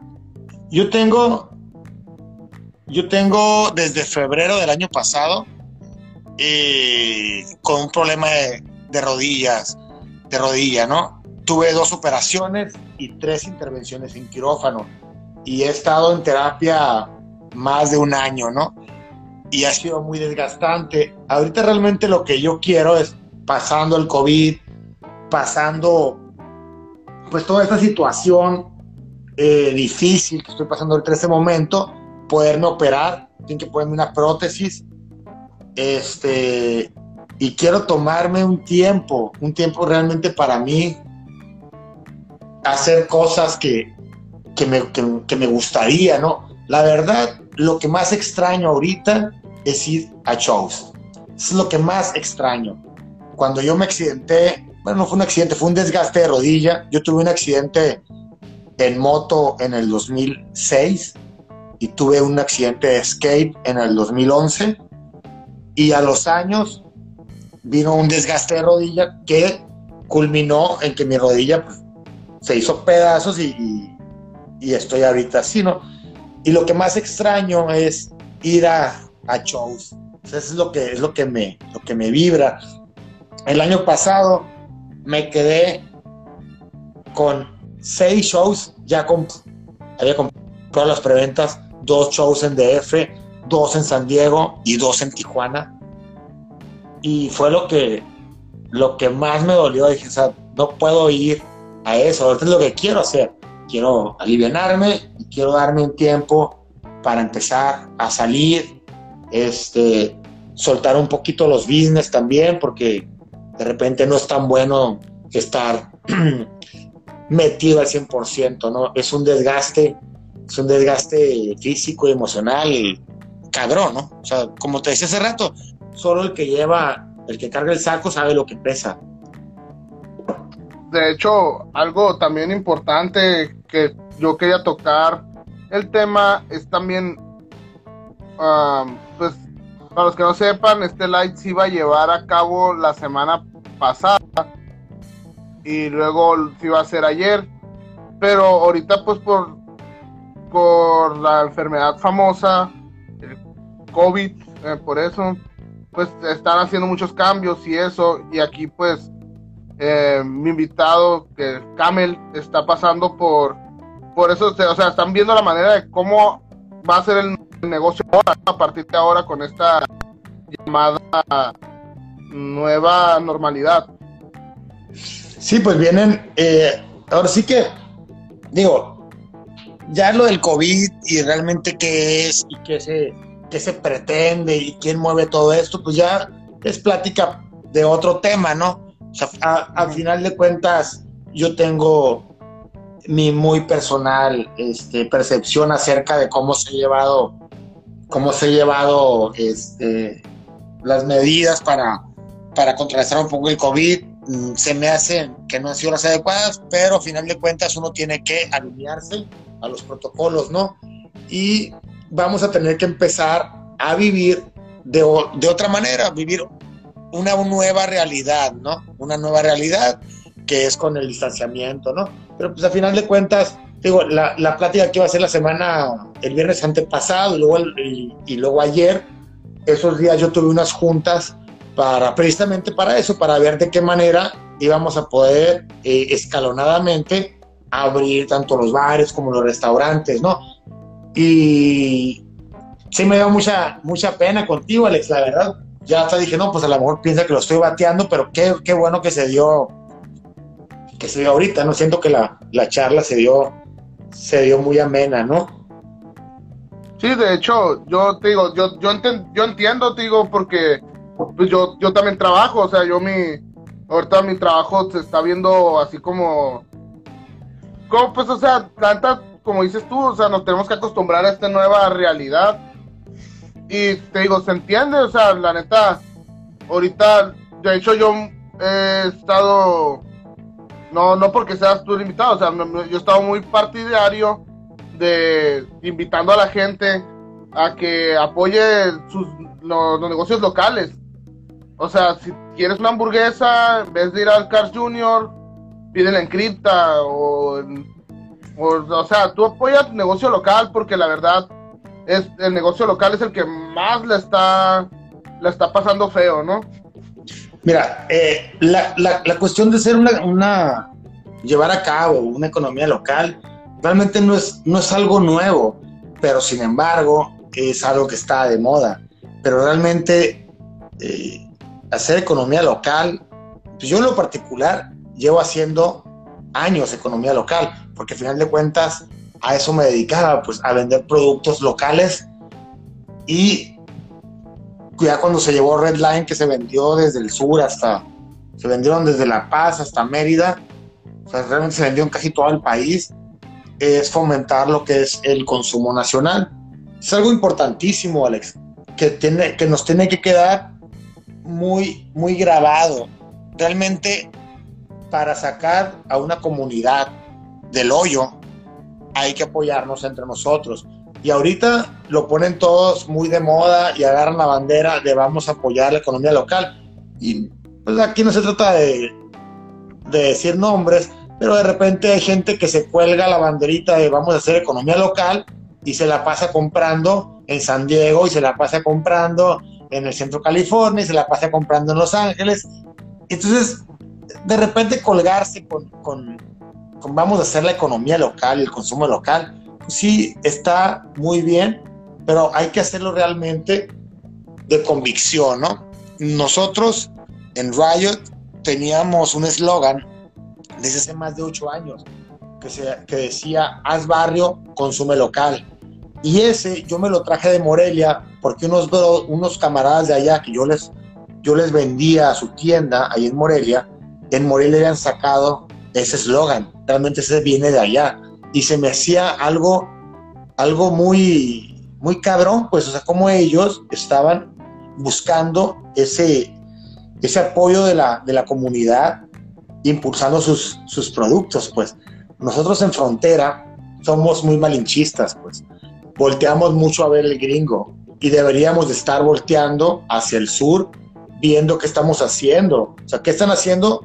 yo tengo, yo tengo desde febrero del año pasado eh, con un problema de, de rodillas, de rodilla, ¿no? Tuve dos operaciones y tres intervenciones en quirófano y he estado en terapia más de un año, ¿no? Y ha sido muy desgastante. Ahorita realmente lo que yo quiero es pasando el COVID, pasando pues toda esta situación eh, difícil que estoy pasando ahorita en este momento, poderme operar, tienen que ponerme una prótesis, este, y quiero tomarme un tiempo, un tiempo realmente para mí, hacer cosas que, que, me, que- que me gustaría, ¿no? La verdad, lo que más extraño ahorita es ir a shows. Es lo que más extraño. Cuando yo me accidenté, bueno, no fue un accidente, fue un desgaste de rodilla. Yo tuve un accidente en moto en el 2006 y tuve un accidente de skate en el 2011 y a los años vino un desgaste de rodilla que culminó en que mi rodilla pues, se hizo pedazos y, y- y estoy ahorita así, ¿no? Y lo que más extraño es ir a, a shows. O sea, eso es lo que, es lo que, me, lo que me vibra. El año pasado me quedé con seis shows, ya comp había comprado las preventas, dos shows en DF, dos en San Diego y dos en Tijuana. Y fue lo que, lo que más me dolió. Dije, o sea, no puedo ir a eso. Ahorita es lo que quiero hacer. Quiero alivianarme y quiero darme un tiempo para empezar a salir, este, soltar un poquito los business también, porque de repente no es tan bueno estar metido al 100%, ¿no? Es un desgaste, es un desgaste físico y emocional cabrón, ¿no? O sea, como te decía hace rato, solo el que lleva, el que carga el saco sabe lo que pesa. De hecho, algo también importante que yo quería tocar, el tema es también, um, pues, para los que no sepan, este light se iba a llevar a cabo la semana pasada y luego se iba a hacer ayer, pero ahorita pues por, por la enfermedad famosa, el COVID, eh, por eso, pues están haciendo muchos cambios y eso, y aquí pues eh, mi invitado, que Camel, está pasando por, por eso, o sea, están viendo la manera de cómo va a ser el negocio ahora, a partir de ahora con esta llamada nueva normalidad. Sí, pues vienen, eh, ahora sí que, digo, ya lo del COVID y realmente qué es y qué se, qué se pretende y quién mueve todo esto, pues ya es plática de otro tema, ¿no? Sea, a- al final de cuentas, yo tengo mi muy personal este, percepción acerca de cómo se ha llevado, cómo se ha llevado este, las medidas para, para contrarrestar un poco el COVID. Mm, Se me hacen que no han sido las adecuadas, pero a final de cuentas uno tiene que alinearse a los protocolos, ¿no? Y vamos a tener que empezar a vivir de, de otra manera, vivir una nueva realidad, ¿no? Una nueva realidad que es con el distanciamiento, ¿no? Pero pues a final de cuentas, digo, la, la plática que iba a ser la semana, el viernes antepasado y luego, y, luego ayer, esos días yo tuve unas juntas para, precisamente para eso, para ver de qué manera íbamos a poder eh, escalonadamente abrir tanto los bares como los restaurantes, ¿no? Y sí me dio mucha, mucha pena contigo, Alex, la verdad. Ya hasta dije, no, pues a lo mejor piensa que lo estoy bateando, pero qué, qué bueno que se dio, que se dio ahorita, ¿no? Siento que la, la charla se dio se dio muy amena, ¿no? Sí, de hecho, yo te digo, yo, yo, yo entiendo, te digo, porque pues yo, yo también trabajo, o sea, yo mi, ahorita mi trabajo se está viendo así como, como pues, o sea, tanta, como dices tú, o sea, nos tenemos que acostumbrar a esta nueva realidad. Y te digo, se entiende, o sea, la neta, ahorita, de hecho yo he estado no, no porque seas tú el invitado, o sea, yo he estado muy partidario de invitando a la gente a que apoye sus, los, negocios locales. O sea, si quieres una hamburguesa, en vez de ir al Cars Junior, pídela en cripta o, o, sea, tú apoyas tu negocio local porque la verdad es el negocio local es el que más le está le está pasando feo, ¿no? Mira, eh, la, cuestión de ser una, llevar a cabo una economía local realmente no es, no es algo nuevo, pero sin embargo es algo que está de moda. Pero realmente eh, hacer economía local, pues yo en lo particular llevo haciendo años economía local, porque al final de cuentas a eso me dedicaba, pues a vender productos locales y ya cuando se llevó Red Line, que se vendió desde el sur hasta, se vendieron desde La Paz hasta Mérida, o sea, realmente se vendió en casi todo el país, es fomentar lo que es el consumo nacional. Es algo importantísimo, Alex, que, tiene, que nos tiene que quedar muy, muy grabado. Realmente, para sacar a una comunidad del hoyo, hay que apoyarnos entre nosotros. Y ahorita lo ponen todos muy de moda y agarran la bandera de vamos a apoyar la economía local. Y pues aquí no se trata de, de decir nombres, pero de repente hay gente que se cuelga la banderita de vamos a hacer economía local y se la pasa comprando en San Diego y se la pasa comprando en el centro California y se la pasa comprando en Los Ángeles. Entonces, de repente colgarse con, con vamos a hacer la economía local y el consumo local, sí está muy bien, pero hay que hacerlo realmente de convicción, ¿no? Nosotros en Riot teníamos un eslogan desde hace más de ocho años que, se, que decía, haz barrio, consume local. Y ese yo me lo traje de Morelia porque unos, unos camaradas de allá que yo les, yo les vendía a su tienda ahí en Morelia, en Morelia habían sacado ese eslogan. Realmente ese viene de allá y se me hacía algo, algo muy, muy cabrón, pues, o sea, como ellos estaban buscando ese, ese apoyo de la, de la comunidad, impulsando sus, sus productos, pues. Nosotros en frontera somos muy malinchistas, pues. Volteamos mucho a ver el gringo y deberíamos de estar volteando hacia el sur, viendo qué estamos haciendo. O sea, qué están haciendo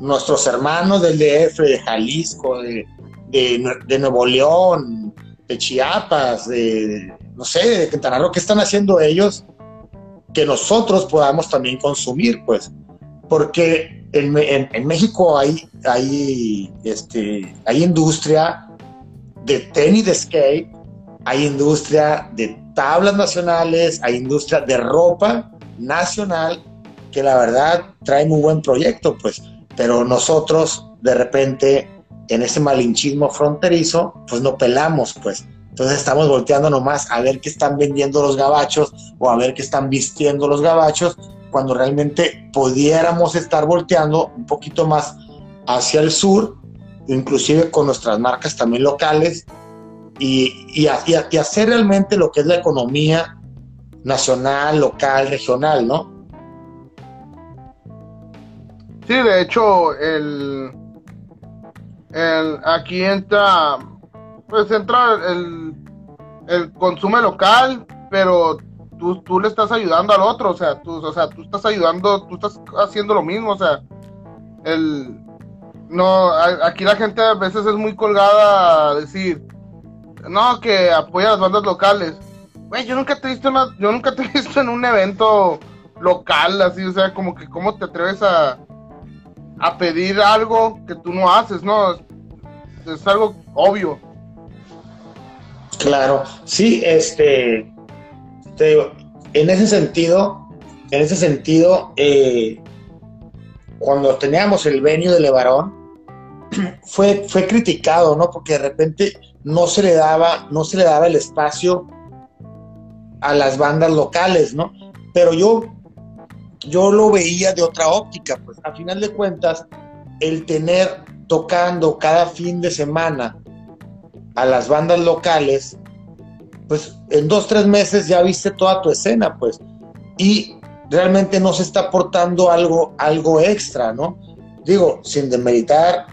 nuestros hermanos del DF, de Jalisco, de, de, Nuevo León, de Chiapas, de, no sé, de Quintana Roo, ¿qué están haciendo ellos que nosotros podamos también consumir? Pues, porque en, en, México hay, hay, este, hay industria de tenis de skate, hay industria de tablas nacionales, hay industria de ropa nacional, que la verdad trae muy buen proyecto, pues, pero nosotros de repente en ese malinchismo fronterizo, pues no pelamos, pues. Entonces estamos volteando nomás a ver qué están vendiendo los gabachos o a ver qué están vistiendo los gabachos, cuando realmente pudiéramos estar volteando un poquito más hacia el sur, inclusive con nuestras marcas también locales, y, y, y hacer realmente lo que es la economía nacional, local, regional, ¿no? Sí, de hecho, el, el, aquí entra, pues entra el, el consume local, pero tú, tú le estás ayudando al otro, o sea, tú, o sea, tú estás ayudando, tú estás haciendo lo mismo, o sea, el no, aquí la gente a veces es muy colgada a decir, no, que apoya a las bandas locales. Güey, yo nunca te he visto yo nunca te he visto en un evento local, así, o sea, como que cómo te atreves a, a pedir algo que tú no haces, ¿no? Es, algo obvio. Claro, sí, este, te digo, en ese sentido, en ese sentido, eh, cuando teníamos el venio de Levarón, fue, fue criticado, ¿no? Porque de repente no se le daba, no se le daba el espacio a las bandas locales, ¿no? Pero yo, yo lo veía de otra óptica, pues a final de cuentas, el tener tocando cada fin de semana a las bandas locales, pues en dos, tres meses ya viste toda tu escena, pues, y realmente no se está aportando algo, algo extra, ¿no? Digo, sin demeritar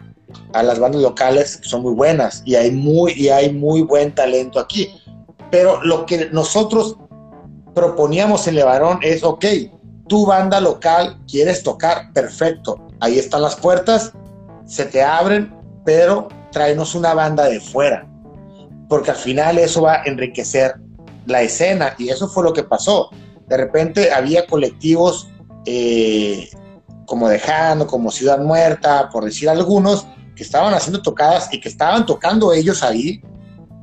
a las bandas locales, que son muy buenas, y hay muy, y hay muy buen talento aquí, pero lo que nosotros proponíamos en Levarón es, ok, tu banda local quieres tocar, perfecto, ahí están las puertas, se te abren, pero tráenos una banda de fuera, porque al final eso va a enriquecer la escena, y eso fue lo que pasó. De repente había colectivos eh, como Dejando, como Ciudad Muerta, por decir algunos, que estaban haciendo tocadas y que estaban tocando ellos ahí,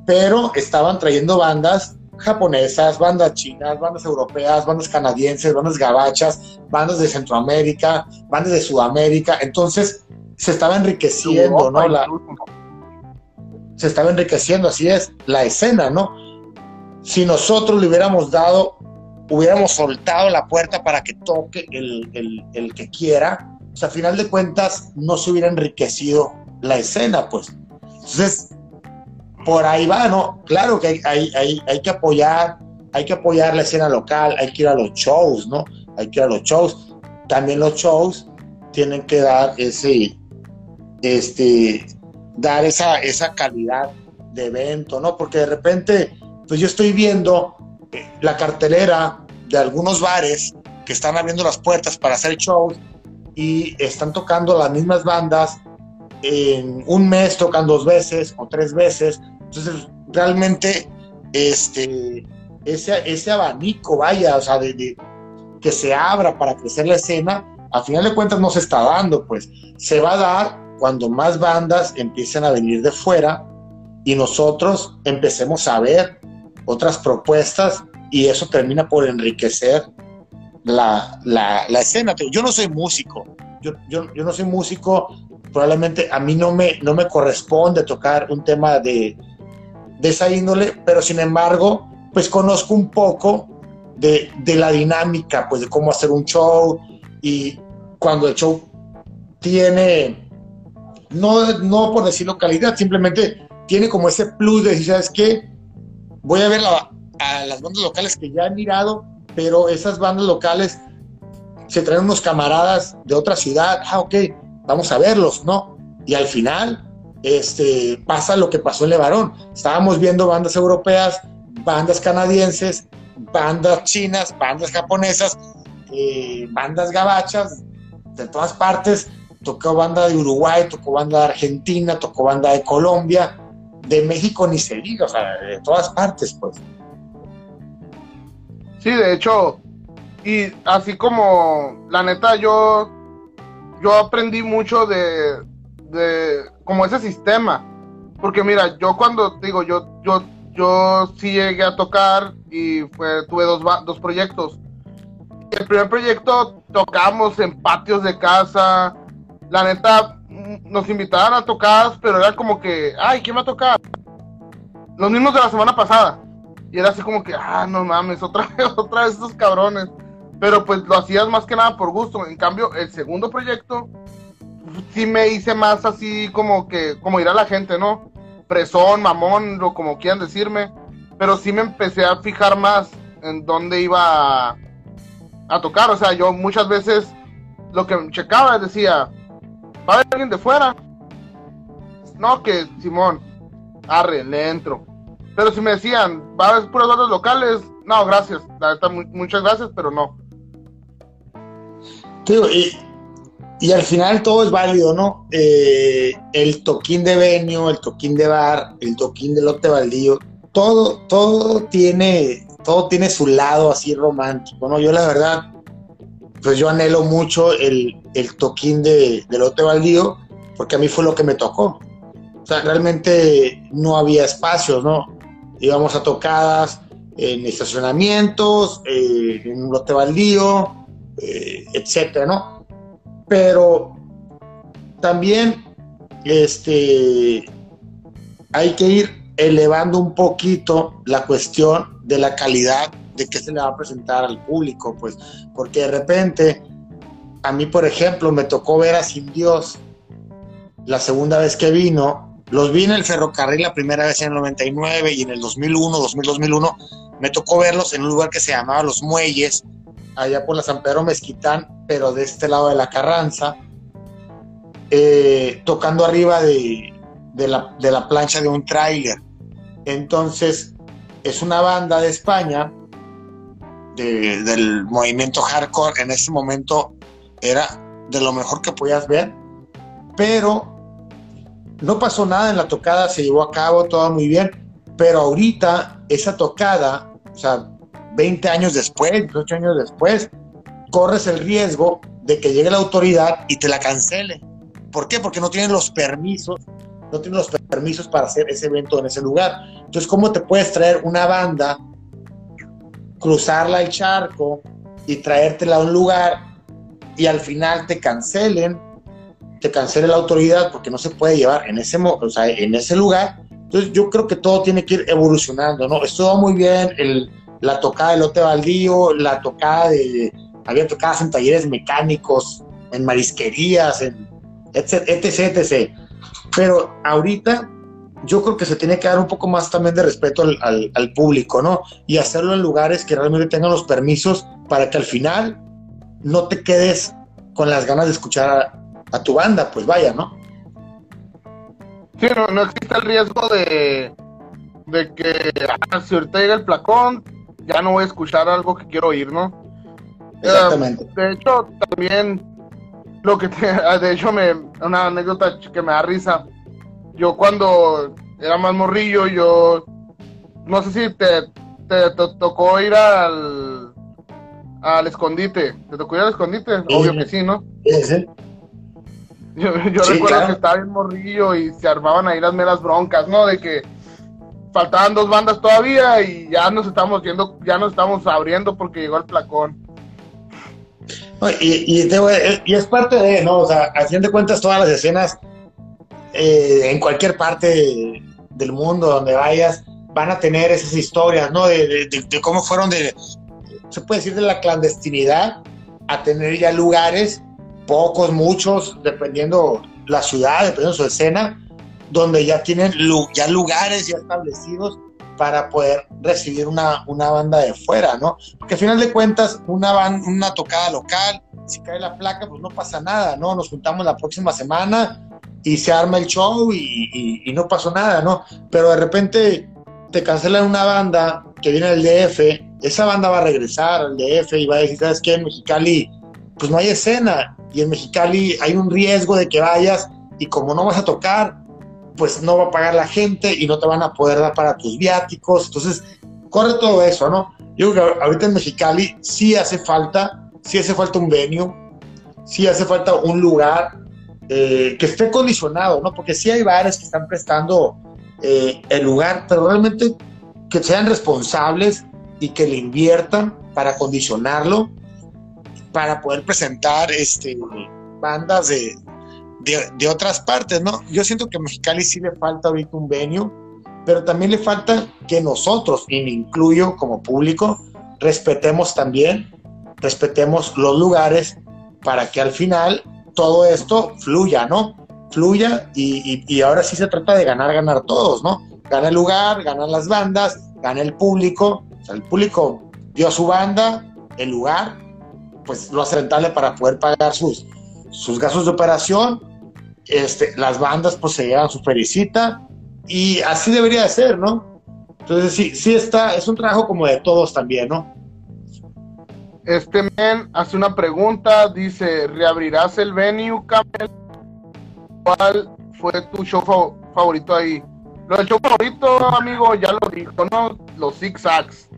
pero estaban trayendo bandas japonesas, bandas chinas, bandas europeas, bandas canadienses, bandas gabachas, bandas de Centroamérica, bandas de Sudamérica. Entonces se estaba enriqueciendo, ¿no? La, se estaba enriqueciendo, así es, la escena, ¿no? Si nosotros le hubiéramos dado hubiéramos soltado la puerta para que toque el, que quiera, pues a final de cuentas no se hubiera enriquecido la escena, pues. Entonces, por ahí va, ¿no? Claro que hay, hay, hay, que apoyar, hay que apoyar la escena local, hay que ir a los shows, ¿no? Hay que ir a los shows. También los shows tienen que dar ese, este, dar esa, esa calidad de evento, ¿no? Porque de repente, pues yo estoy viendo la cartelera de algunos bares que están abriendo las puertas para hacer shows y están tocando las mismas bandas en un mes tocan dos veces o tres veces. Entonces realmente este ese, ese abanico vaya o sea de, que se abra para crecer la escena a final de cuentas no se está dando pues. Se va a dar cuando más bandas empiecen a venir de fuera y nosotros empecemos a ver otras propuestas y eso termina por enriquecer la, la, escena. Yo no soy músico, yo, yo, yo, no soy músico, probablemente a mí no me, no me corresponde tocar un tema de, de esa índole, pero sin embargo, pues conozco un poco de, de, la dinámica, pues de cómo hacer un show y cuando el show tiene, no, no por decirlo calidad, simplemente tiene como ese plus de decir, ¿sabes qué? voy a ver a las bandas locales que ya han mirado, pero esas bandas locales se traen unos camaradas de otra ciudad, ah, ok, vamos a verlos, ¿no? Y al final, este, pasa lo que pasó en Levarón. Estábamos viendo bandas europeas, bandas canadienses, bandas chinas, bandas japonesas, eh, bandas gabachas, de todas partes. Tocó banda de Uruguay, tocó banda de Argentina, tocó banda de Colombia, de México ni se diga, o sea, de todas partes, pues. Sí, de hecho, y así como, la neta, yo, yo aprendí mucho de, de, como ese sistema, porque mira, yo cuando digo, yo, yo, yo sí llegué a tocar y fue, tuve dos, dos proyectos. El primer proyecto tocamos en patios de casa, la neta, nos invitaban a tocar, pero era como que, ay, ¿quién va a tocar? Los mismos de la semana pasada. Y era así como que, ah, no mames, otra vez, otra vez estos cabrones. Pero pues lo hacías más que nada por gusto. En cambio, el segundo proyecto, sí me hice más así como que, como ir a la gente, ¿no? Presón, mamón, lo como quieran decirme. Pero sí me empecé a fijar más en dónde iba a, tocar. O sea, yo muchas veces lo que checaba decía, va a haber alguien de fuera. No, que Simón, arre, le entro. Pero si me decían, va a haber puras bandas locales, no, gracias. Muchas gracias, pero no. Y, y, al final todo es válido, ¿no? Eh, el toquín de venio, el toquín de bar, el toquín de lote baldío, todo, todo tiene, todo tiene su lado así romántico, ¿no? Yo la verdad, pues yo anhelo mucho el, el toquín de, lote baldío, porque a mí fue lo que me tocó. O sea, realmente no había espacios, ¿no? Íbamos a tocadas en estacionamientos, eh, en lote baldío, eh, etcétera, ¿no? Pero también este, hay que ir elevando un poquito la cuestión de la calidad de qué se le va a presentar al público, pues, porque de repente, a mí, por ejemplo, me tocó ver a Sin Dios la segunda vez que vino los vi en el ferrocarril la primera vez en el 99 y en el 2001, 2000, 2001, me tocó verlos en un lugar que se llamaba Los Muelles, allá por la San Pedro Mezquitán, pero de este lado de la Carranza, eh, tocando arriba de, la, plancha de un tráiler. Entonces, es una banda de España, del movimiento hardcore, en ese momento era de lo mejor que podías ver, pero no pasó nada en la tocada, se llevó a cabo todo muy bien, pero ahorita esa tocada, o sea, 20 años después, 18 años después, corres el riesgo de que llegue la autoridad y te la cancele. ¿Por qué? Porque no tienen los permisos, no tienen los permisos para hacer ese evento en ese lugar. Entonces, ¿cómo te puedes traer una banda, cruzarla el charco y traértela a un lugar y al final te cancelen te cancele la autoridad porque no se puede llevar en ese, o sea, en ese lugar. Entonces yo creo que todo tiene que ir evolucionando, ¿no? Estuvo muy bien el, la tocada de lote baldío, la tocada de, había tocadas en talleres mecánicos, en marisquerías, en etc, etc, etc. Pero ahorita yo creo que se tiene que dar un poco más también de respeto al, público, ¿no? Y hacerlo en lugares que realmente tengan los permisos para que al final no te quedes con las ganas de escuchar a tu banda, pues vaya, ¿no? Sí, no, existe el riesgo de, de que ah, si el placón, ya no voy a escuchar algo que quiero oír, ¿no? Exactamente. De hecho, también lo que te, de hecho me una anécdota que me da risa. Yo cuando era más morrillo, yo no sé si te, te, tocó ir al al escondite. ¿Te tocó ir al escondite? Obvio que sí, ¿no? Sí, sí. Yo, recuerdo que estaba en morrillo y se armaban ahí las meras broncas, ¿no? De que faltaban dos bandas todavía y ya nos estamos yendo, ya nos estamos abriendo porque llegó el placón. Y, y, es parte de, ¿no? O sea, a fin de cuentas todas las escenas eh, en cualquier parte del mundo donde vayas van a tener esas historias, ¿no? De, de, cómo fueron de, se puede decir, de la clandestinidad a tener ya lugares pocos, muchos, dependiendo la ciudad, dependiendo su escena, donde ya tienen ya lugares ya establecidos para poder recibir una, una banda de fuera, ¿no? Porque al final de cuentas, una, una tocada local, si cae la placa, pues no pasa nada, ¿no? Nos juntamos la próxima semana y se arma el show y, y, no pasó nada, ¿no? Pero de repente te cancelan una banda que viene del DF, esa banda va a regresar al DF y va a decir, ¿sabes qué? En Mexicali, pues no hay escena y en Mexicali hay un riesgo de que vayas y como no vas a tocar, pues no va a pagar la gente y no te van a poder dar para tus viáticos. Entonces, corre todo eso, ¿no? Yo creo que ahorita en Mexicali sí hace falta, sí hace falta un venue, sí hace falta un lugar eh, que esté condicionado, ¿no? Porque sí hay bares que están prestando eh, el lugar, pero realmente que sean responsables y que le inviertan para condicionarlo para poder presentar este, bandas de, de, otras partes, ¿no? Yo siento que a Mexicali sí le falta ahorita un venue, pero también le falta que nosotros, y me incluyo como público, respetemos también, respetemos los lugares para que al final todo esto fluya, ¿no? Fluya y, ahora sí se trata de ganar, ganar todos, ¿no? Gana el lugar, ganan las bandas, gana el público, o sea, el público dio su banda, el lugar, pues lo hace rentable para poder pagar sus, sus gastos de operación. Este, las bandas pues se llevan su felicita y así debería de ser, ¿no? Entonces sí, sí está, es un trabajo como de todos también, ¿no? Este men hace una pregunta, dice, ¿reabrirás el venue, Camel? ¿Cuál fue tu show favorito ahí? Lo del show favorito, amigo, ya lo dijo, ¿no? Los Sacks.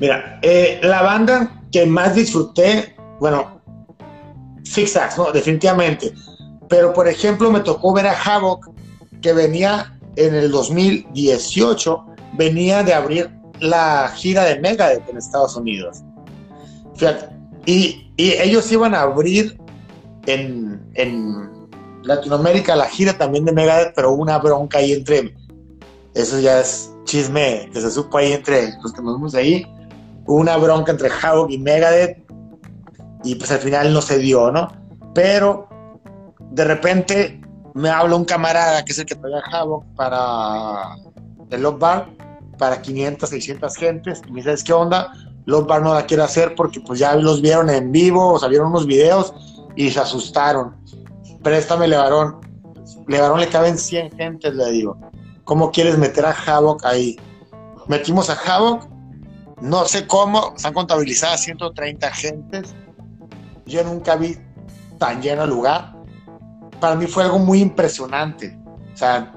Mira, eh, la banda que más disfruté, bueno, Sacks, ¿no? Definitivamente. Pero, por ejemplo, me tocó ver a Havoc, que venía en el 2018, venía de abrir la gira de Megadeth en Estados Unidos. y, ellos iban a abrir en, Latinoamérica la gira también de Megadeth, pero una bronca ahí entre, eso ya es chisme que se supo ahí entre los que nos vemos ahí, una bronca entre Havoc y Megadeth, y pues al final no se dio, ¿no? Pero de repente me habla un camarada que es el que trae Havoc para el Love Bar, para 500, 600 gentes, y me dice, ¿qué onda? Love Bar no la quiere hacer porque pues ya los vieron en vivo, o salieron unos videos y se asustaron. Préstame Levarón. Levarón le caben 100 gentes, le digo. ¿Cómo quieres meter a Havoc ahí? Metimos a Havoc, no sé cómo, están contabilizadas 130 gentes. Yo nunca vi tan lleno lugar. Para mí fue algo muy impresionante. O sea,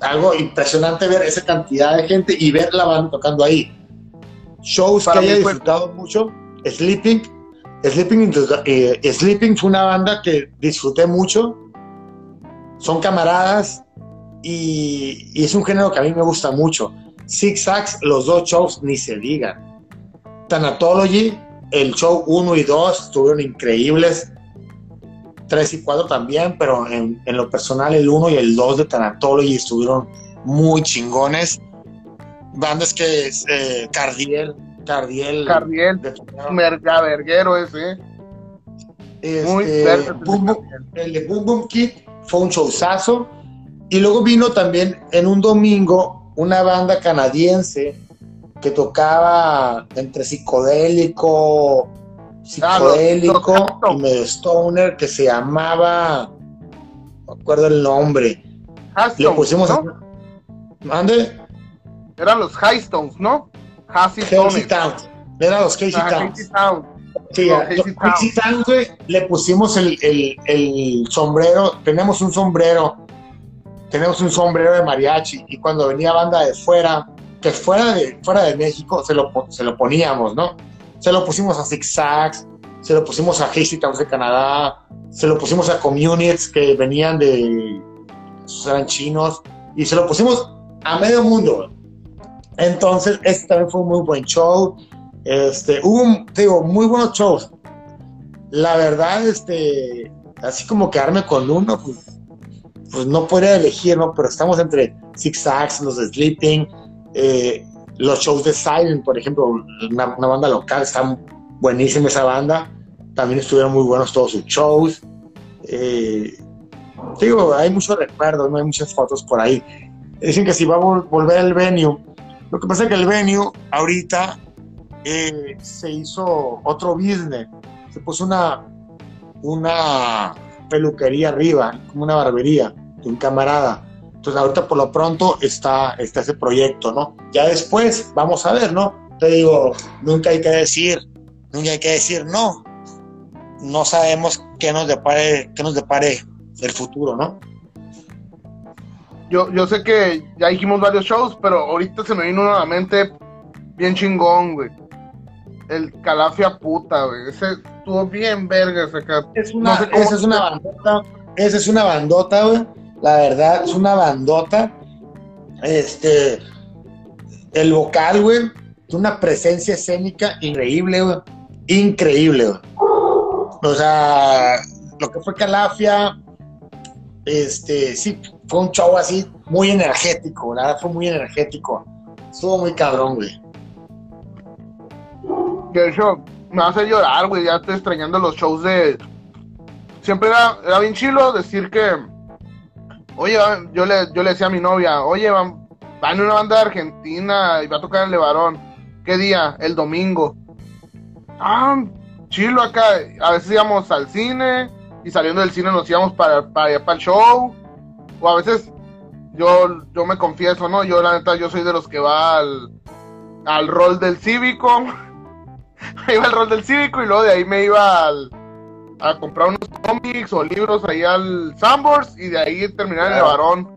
algo impresionante ver esa cantidad de gente y ver la banda tocando ahí. Shows que haya disfrutado mucho, Sleeping, Sleeping, eh, Sleeping fue una banda que disfruté mucho, son camaradas y, y, es un género que a mí me gusta mucho. Six Sacks, los dos shows ni se digan. Thanatology, el show 1 y 2 estuvieron increíbles. 3 y 4 también, pero en, lo personal el 1 y el 2 de Tanatology estuvieron muy chingones. Bandas que es eh, Cardiel, Cardiel. Cardiel, verguero ese. Este, muy el de Boom Boom Kid fue un showzazo. Y luego vino también en un domingo una banda canadiense que tocaba entre psicodélico, psicodélico y medio stoner que se llamaba, no acuerdo el nombre. Le pusimos ¿no? ¿Mande? Eran los Highstones, ¿no? Hazy Town. Eran los Hazy Town. Sí, Hazy Town, le pusimos el, el, el, sombrero, tenemos un sombrero, tenemos un sombrero de mariachi, y cuando venía banda de fuera, que fuera de, fuera de México, se lo, se lo poníamos, ¿no? Se lo pusimos a Six Sacks, se lo pusimos a Hasty Towns de Canadá, se lo pusimos a Communities que venían de. eran chinos, y se lo pusimos a medio mundo. Entonces, este también fue un muy buen show. Este, hubo, digo, muy buenos shows. La verdad, este, así como quedarme con uno, pues, pues no podría elegir, ¿no? Pero estamos entre Six Sacks, los Sleeping, eh, los shows de Silent, por ejemplo, una, banda local, está buenísima esa banda. También estuvieron muy buenos todos sus shows. Eh, digo, hay muchos recuerdos, ¿no? hay muchas fotos por ahí. Dicen que si va a volver el venue, lo que pasa es que el venue ahorita eh, se hizo otro business. Se puso una, una peluquería arriba, como una barbería de un camarada. Entonces ahorita por lo pronto está, está ese proyecto, ¿no? Ya después vamos a ver, ¿no? Te digo, nunca hay que decir, nunca hay que decir no. No sabemos qué nos depare, qué nos depare el futuro, ¿no? Yo, yo sé que ya dijimos varios shows, pero ahorita se me vino nuevamente bien chingón, güey. El Calafia puta, güey. Ese estuvo bien verga ese Es una, esa es una bandota, esa es una bandota, güey la verdad, es una bandota. Este, el vocal, güey, una presencia escénica increíble, güey. Increíble, güey. O sea, lo que fue Calafia, este, sí, fue un show así muy energético, la verdad fue muy energético. Estuvo muy cabrón, güey. De hecho, me hace llorar, güey, ya estoy extrañando los shows de... Siempre era, era bien chilo decir que Oye, yo le, yo le decía a mi novia, oye, van, van una banda de Argentina y va a tocar el Levarón. ¿Qué día? El domingo. Ah, chilo acá. A veces íbamos al cine y saliendo del cine nos íbamos para, para, para el show. O a veces yo, yo me confieso, ¿no? Yo la neta, yo soy de los que va al, al rol del cívico. me iba al rol del cívico y luego de ahí me iba al, a comprar unos cómics o libros ahí al Sambors y de ahí terminar en el varón.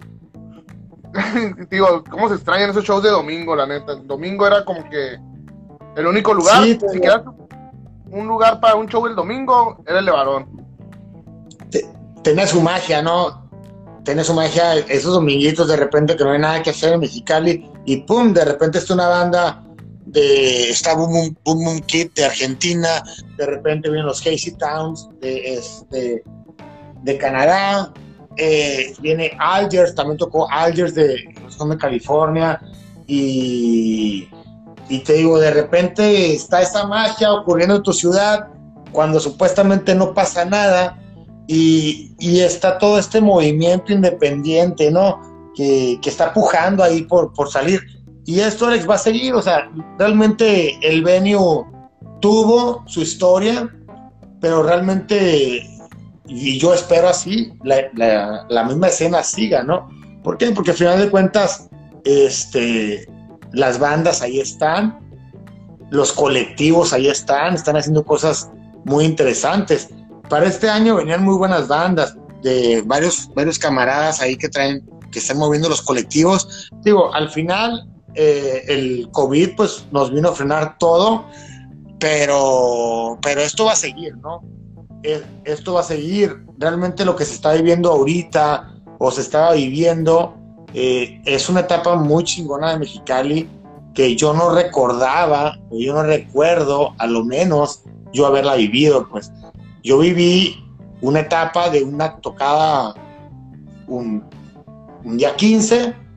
Digo, ¿cómo se extrañan esos shows de domingo, la neta? El domingo era como que el único lugar, si quieres un lugar para un show el domingo, era el de varón. Tenía su magia, ¿no? Tenía su magia esos dominguitos de repente que no hay nada que hacer en Mexicali y pum, de repente está una banda de está Boom Boom, Kid de Argentina, de repente vienen los Hazy Towns de, este, de Canadá, eh, viene Algers, también tocó Algers de, de California y, y te digo, de repente está esta magia ocurriendo en tu ciudad cuando supuestamente no pasa nada y, y está todo este movimiento independiente, ¿no? Que, que está pujando ahí por, por salir y esto, Alex, va a seguir. O sea, realmente el venue tuvo su historia, pero realmente, y yo espero así, la, misma escena siga, ¿no? ¿Por qué? Porque al final de cuentas, este, las bandas ahí están, los colectivos ahí están, están haciendo cosas muy interesantes. Para este año venían muy buenas bandas de varios, varios camaradas ahí que traen, que están moviendo los colectivos. Digo, al final eh, el COVID pues nos vino a frenar todo, pero, pero esto va a seguir, ¿no? Eh, esto va a seguir. Realmente lo que se está viviendo ahorita o se estaba viviendo eh, es una etapa muy chingona de Mexicali que yo no recordaba, yo no recuerdo, a lo menos yo haberla vivido, pues yo viví una etapa de una tocada un día 15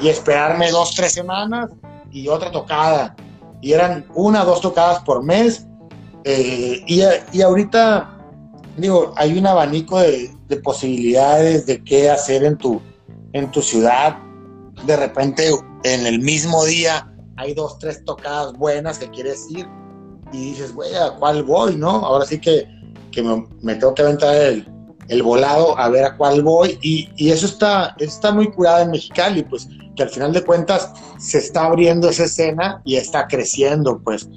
y esperarme dos, tres semanas y otra tocada. Y eran una, dos tocadas por mes. Eh, y, y, ahorita, digo, hay un abanico de, de, posibilidades de qué hacer en tu, en tu ciudad. De repente, en el mismo día, hay dos, tres tocadas buenas que quieres ir y dices, güey, ¿a cuál voy? ¿No? Ahora sí que, que me, me tengo que aventar el, el volado a ver a cuál voy y, eso está, está muy curado en Mexicali, pues que al final de cuentas se está abriendo esa escena y está creciendo, pues.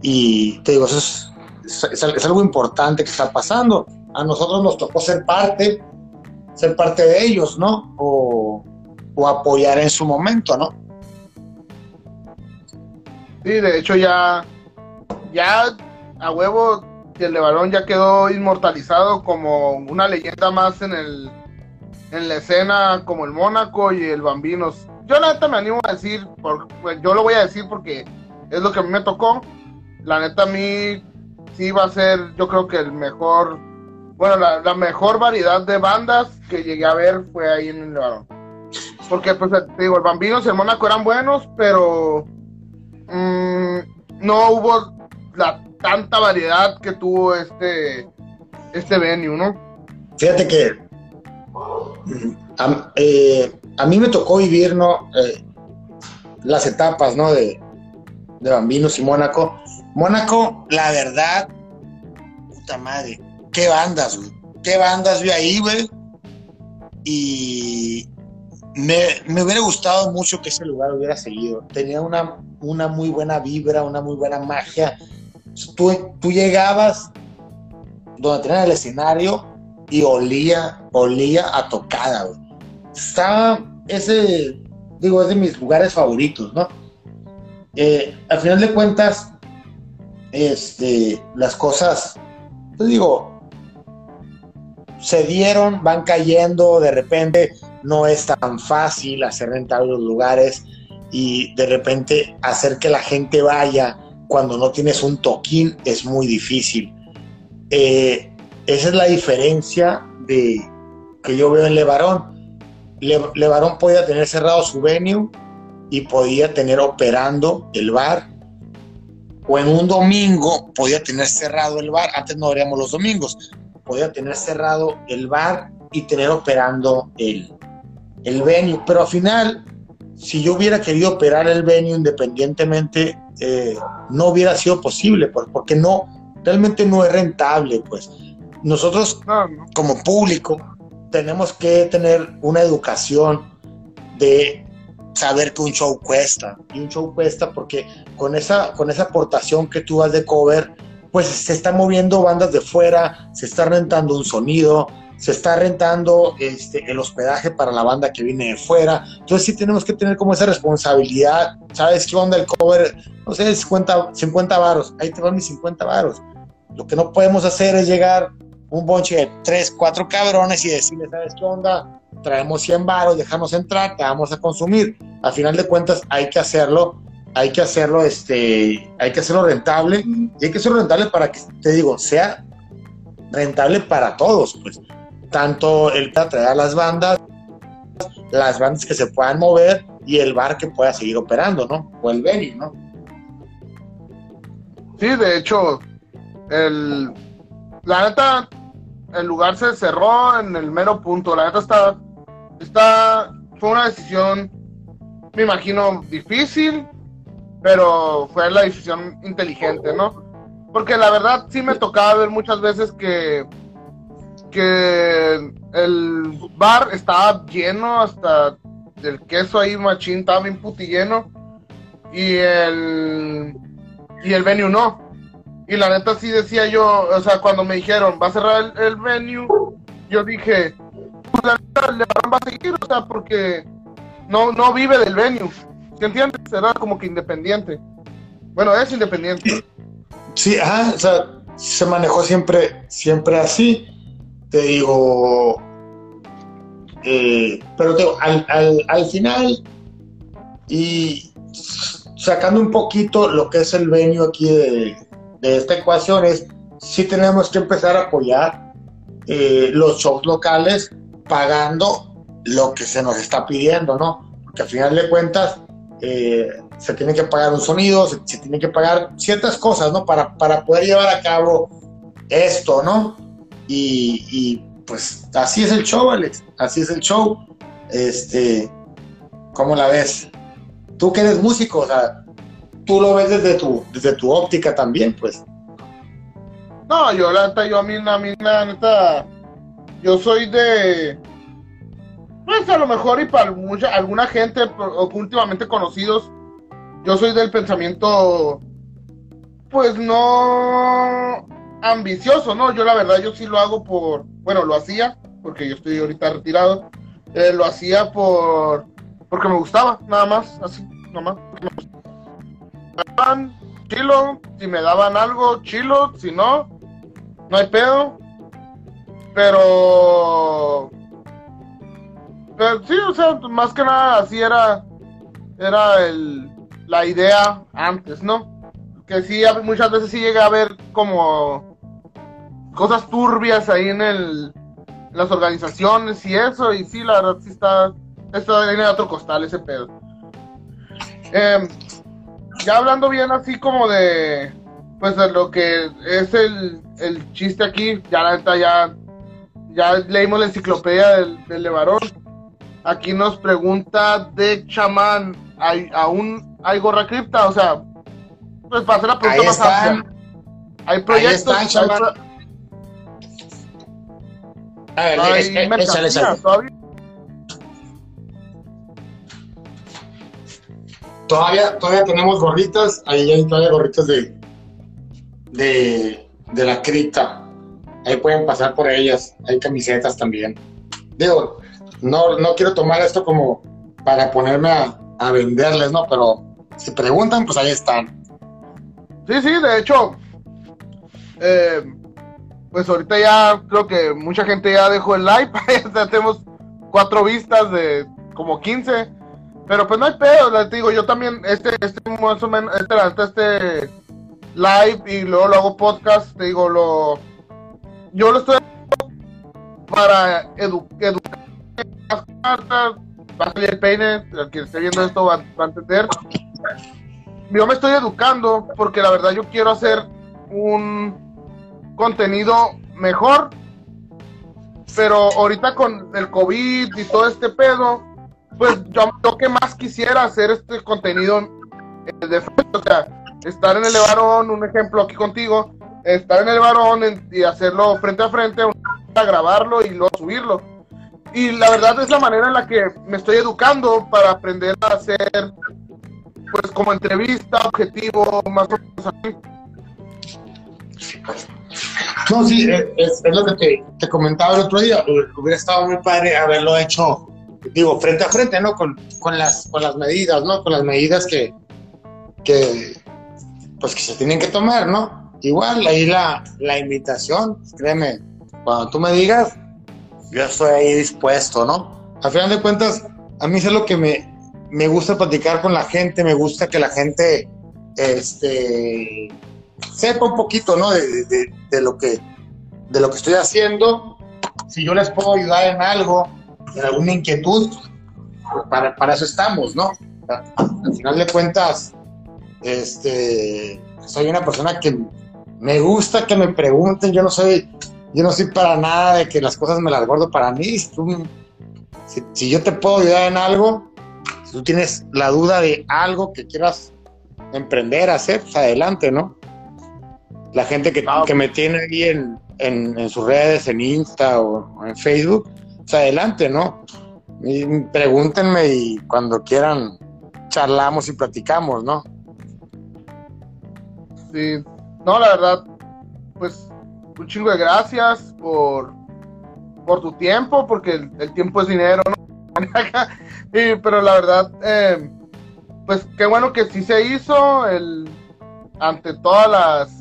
Y te digo, eso es, algo importante que está pasando. A nosotros nos tocó ser parte, ser parte de ellos, ¿no? O, o apoyar en su momento, ¿no? Sí, de hecho ya, ya a huevo el de ya quedó inmortalizado como una leyenda más en el en la escena como el Mónaco y el Bambinos. Yo la neta me animo a decir, pues, yo lo voy a decir porque es lo que a mí me tocó. La neta a mí sí va a ser, yo creo que el mejor, bueno, la, mejor variedad de bandas que llegué a ver fue ahí en el Levarón. Porque pues te digo, el Bambinos y el Mónaco eran buenos, pero mm, no hubo la tanta variedad que tuvo este, este venue, ¿no? Fíjate que a, eh, mí me tocó vivir, ¿no? Eh, las etapas, ¿no? De, de Bambinos y Mónaco. Mónaco, la verdad, puta madre, qué bandas. Qué bandas vi ahí, güey. Y me, me, hubiera gustado mucho que ese lugar hubiera seguido. Tenía una, una muy buena vibra, una muy buena magia tú, llegabas donde tenían el escenario y olía, olía a tocada, güey. Estaba ese, digo, es de mis lugares favoritos, ¿no? Eh, al final de cuentas, este, las cosas, te digo, se dieron, van cayendo, de repente no es tan fácil hacer rentables los lugares y de repente hacer que la gente vaya cuando no tienes un toquín es muy difícil. Eh, esa es la diferencia de que yo veo en Levarón. Le, Levarón podía tener cerrado su venue y podía tener operando el bar. O en un domingo podía tener cerrado el bar. Antes no abríamos los domingos. Podía tener cerrado el bar y tener operando el, el venue. Pero al final, si yo hubiera querido operar el venue independientemente eh, no hubiera sido posible, porque no, realmente no es rentable, pues. Nosotros, como público, tenemos que tener una educación de saber que un show cuesta. Y un show cuesta porque con esa, con esa aportación que tú das de cover, pues se están moviendo bandas de fuera, se está rentando un sonido, se está rentando este, el hospedaje para la banda que viene de fuera. Entonces sí tenemos que tener como esa responsabilidad. ¿Sabes qué onda el cover? No sé, 50, 50 varos. Ahí te van mis 50 varos. Lo que no podemos hacer es llegar un bonche de 3, 4 cabrones y decirle, ¿sabes qué onda? Traemos 100 varos, dejamos entrar, te vamos a consumir. Al final de cuentas hay que hacerlo hay que hacerlo, este, hay que hacerlo rentable y hay que hacerlo rentable para que, te digo, sea rentable para todos, pues, tanto el para traer a las bandas, las bandas que se puedan mover y el bar que pueda seguir operando, ¿no? O el venue, ¿no? Sí, de hecho, el, la neta, el lugar se cerró en el mero punto. La neta está, está, fue una decisión, me imagino, difícil, pero fue la decisión inteligente, ¿no? Porque la verdad sí me tocaba ver muchas veces que, que el bar estaba lleno hasta el queso ahí machín estaba bien puti lleno y el y el venue no. Y la neta sí decía yo, o sea, cuando me dijeron, va a cerrar el, venue, yo dije, pues la neta le va a seguir, o sea, porque no, no vive del venue. ¿Te entiendes? Era como que independiente. Bueno, es independiente. Sí, ah, o sea, se manejó siempre, siempre así. Te digo, eh, pero te digo, al, al, al, final y sacando un poquito lo que es el venio aquí de, de esta ecuación es sí tenemos que empezar a apoyar eh, los shows locales pagando lo que se nos está pidiendo, ¿no? Porque al final de cuentas eh, se tiene que pagar un sonido, se, tiene que pagar ciertas cosas, ¿no? Para, para poder llevar a cabo esto, ¿no? Y, pues así es el show, Alex, así es el show. Este, ¿cómo la ves? Tú que eres músico, o sea, tú lo ves desde tu, desde tu óptica también, pues. No, yo la neta, yo a mí, a mí, la neta, yo soy de, pues a lo mejor y para mucha, alguna gente últimamente conocidos, yo soy del pensamiento, pues no ambicioso, ¿no? Yo la verdad, yo sí lo hago por, bueno, lo hacía, porque yo estoy ahorita retirado, eh, lo hacía por, porque me gustaba, nada más, así, nada más. Chilo, si me daban algo, chilo, si no, no hay pedo. Pero sí, o sea, más que nada así era, era el, la idea antes, ¿no? Que sí, muchas veces sí llega a haber como cosas turbias ahí en el, las organizaciones y eso, y sí, la verdad sí está, está en otro costal ese pedo. Em, ya hablando bien así como de, pues de lo que es el, el chiste aquí, ya la neta ya, ya leímos la enciclopedia del, del Levarón Aquí nos pregunta de chamán, ¿hay, ¿aún hay gorra cripta? O sea, pues para hacer la pregunta más amplia. Hay proyectos. Ahí están, hay a ver, hay es, es, es, todavía. Todavía, todavía tenemos gorritas, ahí hay todavía gorritas de, de, de la cripta. Ahí pueden pasar por ellas, hay camisetas también. Digo, no, no quiero tomar esto como para ponerme a, venderles, ¿no? Pero si preguntan, pues ahí están. Sí, sí, de hecho, eh, pues ahorita ya creo que mucha gente ya dejó el live, ya tenemos cuatro vistas de como 15, pero pues no hay pedo, les digo, yo también, este, este más o menos, este, este live y luego lo hago podcast, te digo, lo, yo lo estoy para educar va a salir el peine, el que esté viendo esto va, a entender. Yo me estoy educando porque la verdad yo quiero hacer un contenido mejor, pero ahorita con el COVID y todo este pedo, pues yo lo que más quisiera hacer este contenido eh, de frente, o sea, estar en el varón, un ejemplo aquí contigo, estar en el varón y hacerlo frente a frente, a grabarlo y luego subirlo y la verdad es la manera en la que me estoy educando para aprender a hacer, pues como entrevista, objetivo, más o menos así. No, sí, es, lo que te, comentaba el otro día. Hubiera estado muy padre haberlo hecho, digo, frente a frente, ¿no? Con, las, con las medidas, ¿no? Con las medidas que, que, pues, que se tienen que tomar, ¿no? Igual, ahí la, la invitación, créeme, cuando tú me digas, yo estoy ahí dispuesto, ¿no? A final de cuentas, a mí es lo que me, me gusta platicar con la gente, me gusta que la gente, este, sepa un poquito, ¿no? De, lo que, de lo que estoy haciendo. Si yo les puedo ayudar en algo, en alguna inquietud, pues para, para eso estamos, ¿no? Al final de cuentas, este, soy una persona que me gusta que me pregunten, yo no soy, yo no soy para nada de que las cosas me las guardo para mí. Si, si, yo te puedo ayudar en algo, si tú tienes la duda de algo que quieras emprender, hacer, pues adelante, ¿no? La gente que, que me tiene ahí en, en, sus redes, en Insta o, en Facebook, pues adelante, ¿no? pregúntenme y cuando quieran charlamos y platicamos, ¿no? Sí, no, la verdad, pues un chingo de gracias por, por tu tiempo, porque el, tiempo es dinero, ¿no? pero la verdad, eh, pues qué bueno que sí se hizo, el, ante todas las,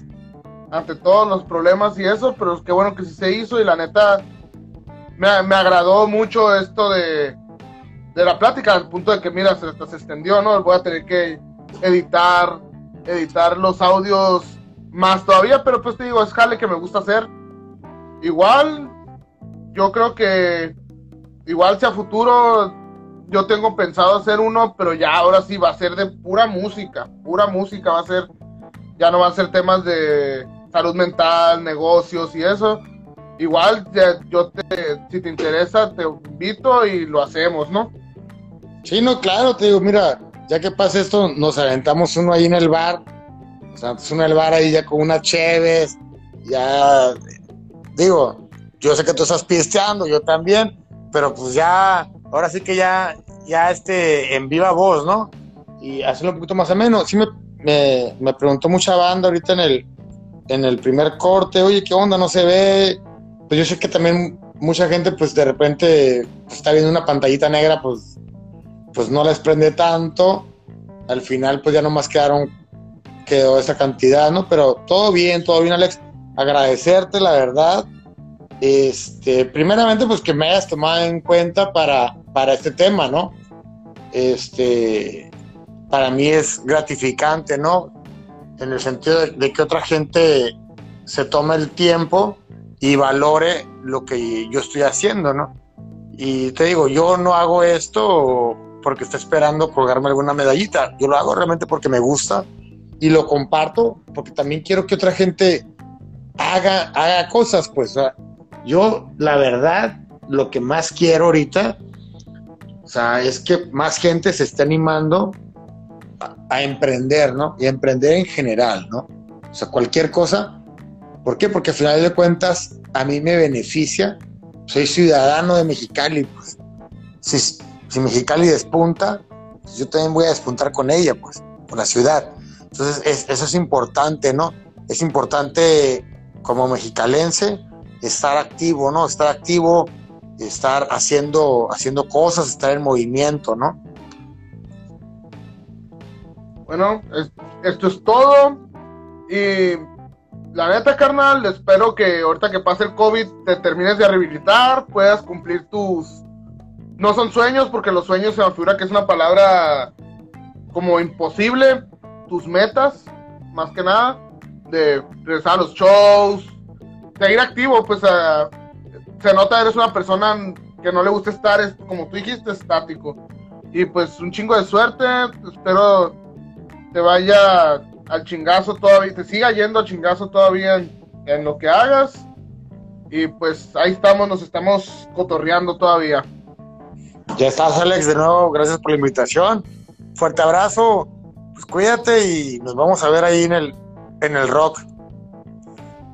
ante todos los problemas y eso, pero qué bueno que sí se hizo y la neta, me, me agradó mucho esto de, de la plática, al punto de que, mira, se, se extendió, ¿no? Voy a tener que editar, editar los audios más todavía, pero pues te digo, es jale que me gusta hacer. Igual, yo creo que igual si a futuro yo tengo pensado hacer uno, pero ya ahora sí va a ser de pura música, pura música va a ser, ya no va a ser temas de salud mental, negocios y eso. Igual, yo te, si te interesa, te invito y lo hacemos, ¿no? Sí, no, claro, te digo, mira, ya que pasa esto, nos aventamos uno ahí en el bar o sea, es el bar ahí ya con una Cheves, ya, digo, yo sé que tú estás pisteando, yo también, pero pues ya, ahora sí que ya, ya este, en viva voz, ¿no? Y hacerlo un poquito más ameno. Sí me, me, preguntó mucha banda ahorita en el, en el primer corte, oye, ¿qué onda? No se ve. Pues yo sé que también mucha gente, pues de repente pues, está viendo una pantallita negra, pues, pues no les prende tanto. Al final, pues ya nomás quedaron quedó esa cantidad, ¿no? Pero todo bien, todo bien, Alex. Agradecerte, la verdad. Este, primeramente, pues que me hayas tomado en cuenta para, para este tema, ¿no? Este, para mí es gratificante, ¿no? En el sentido de, que otra gente se tome el tiempo y valore lo que yo estoy haciendo, ¿no? Y te digo, yo no hago esto porque estoy esperando colgarme alguna medallita, yo lo hago realmente porque me gusta y lo comparto porque también quiero que otra gente haga, haga cosas, pues. yo, la verdad, lo que más quiero ahorita, o sea, es que más gente se esté animando a, emprender, ¿no? Y a emprender en general, ¿no? O sea, cualquier cosa. ¿Por qué? Porque al final de cuentas a mí me beneficia. Soy ciudadano de Mexicali, pues. Si, Mexicali despunta, yo también voy a despuntar con ella, pues, con la ciudad. Entonces, eso es importante, ¿no? Es importante como mexicalense estar activo, ¿no? Estar activo, estar haciendo, haciendo cosas, estar en movimiento, ¿no? Bueno, esto es todo. Y la neta, carnal, espero que ahorita que pase el COVID te termines de rehabilitar, puedas cumplir tus... No son sueños, porque los sueños se me figura que es una palabra como imposible, tus metas, más que nada, de regresar a los shows, seguir activo, pues se nota eres una persona que no le gusta estar, como tú dijiste, estático. Y pues un chingo de suerte, espero te vaya al chingazo todavía, te siga yendo al chingazo todavía en, en lo que hagas. Y pues ahí estamos, nos estamos cotorreando todavía. Ya estás, Alex, de nuevo, gracias por la invitación. Fuerte abrazo pues cuídate y nos vamos a ver ahí en el, en el rock.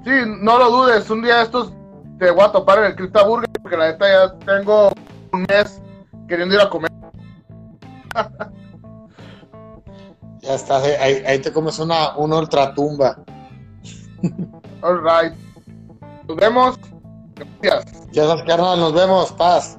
Sí, no lo dudes, un día estos te voy a topar en el Cripta Burger porque la neta ya tengo un mes queriendo ir a comer. Ya está, ahí, ahí te comes una, una ultratumba. All right. Nos vemos. Gracias. Ya sabes, carnal, nos vemos. Paz.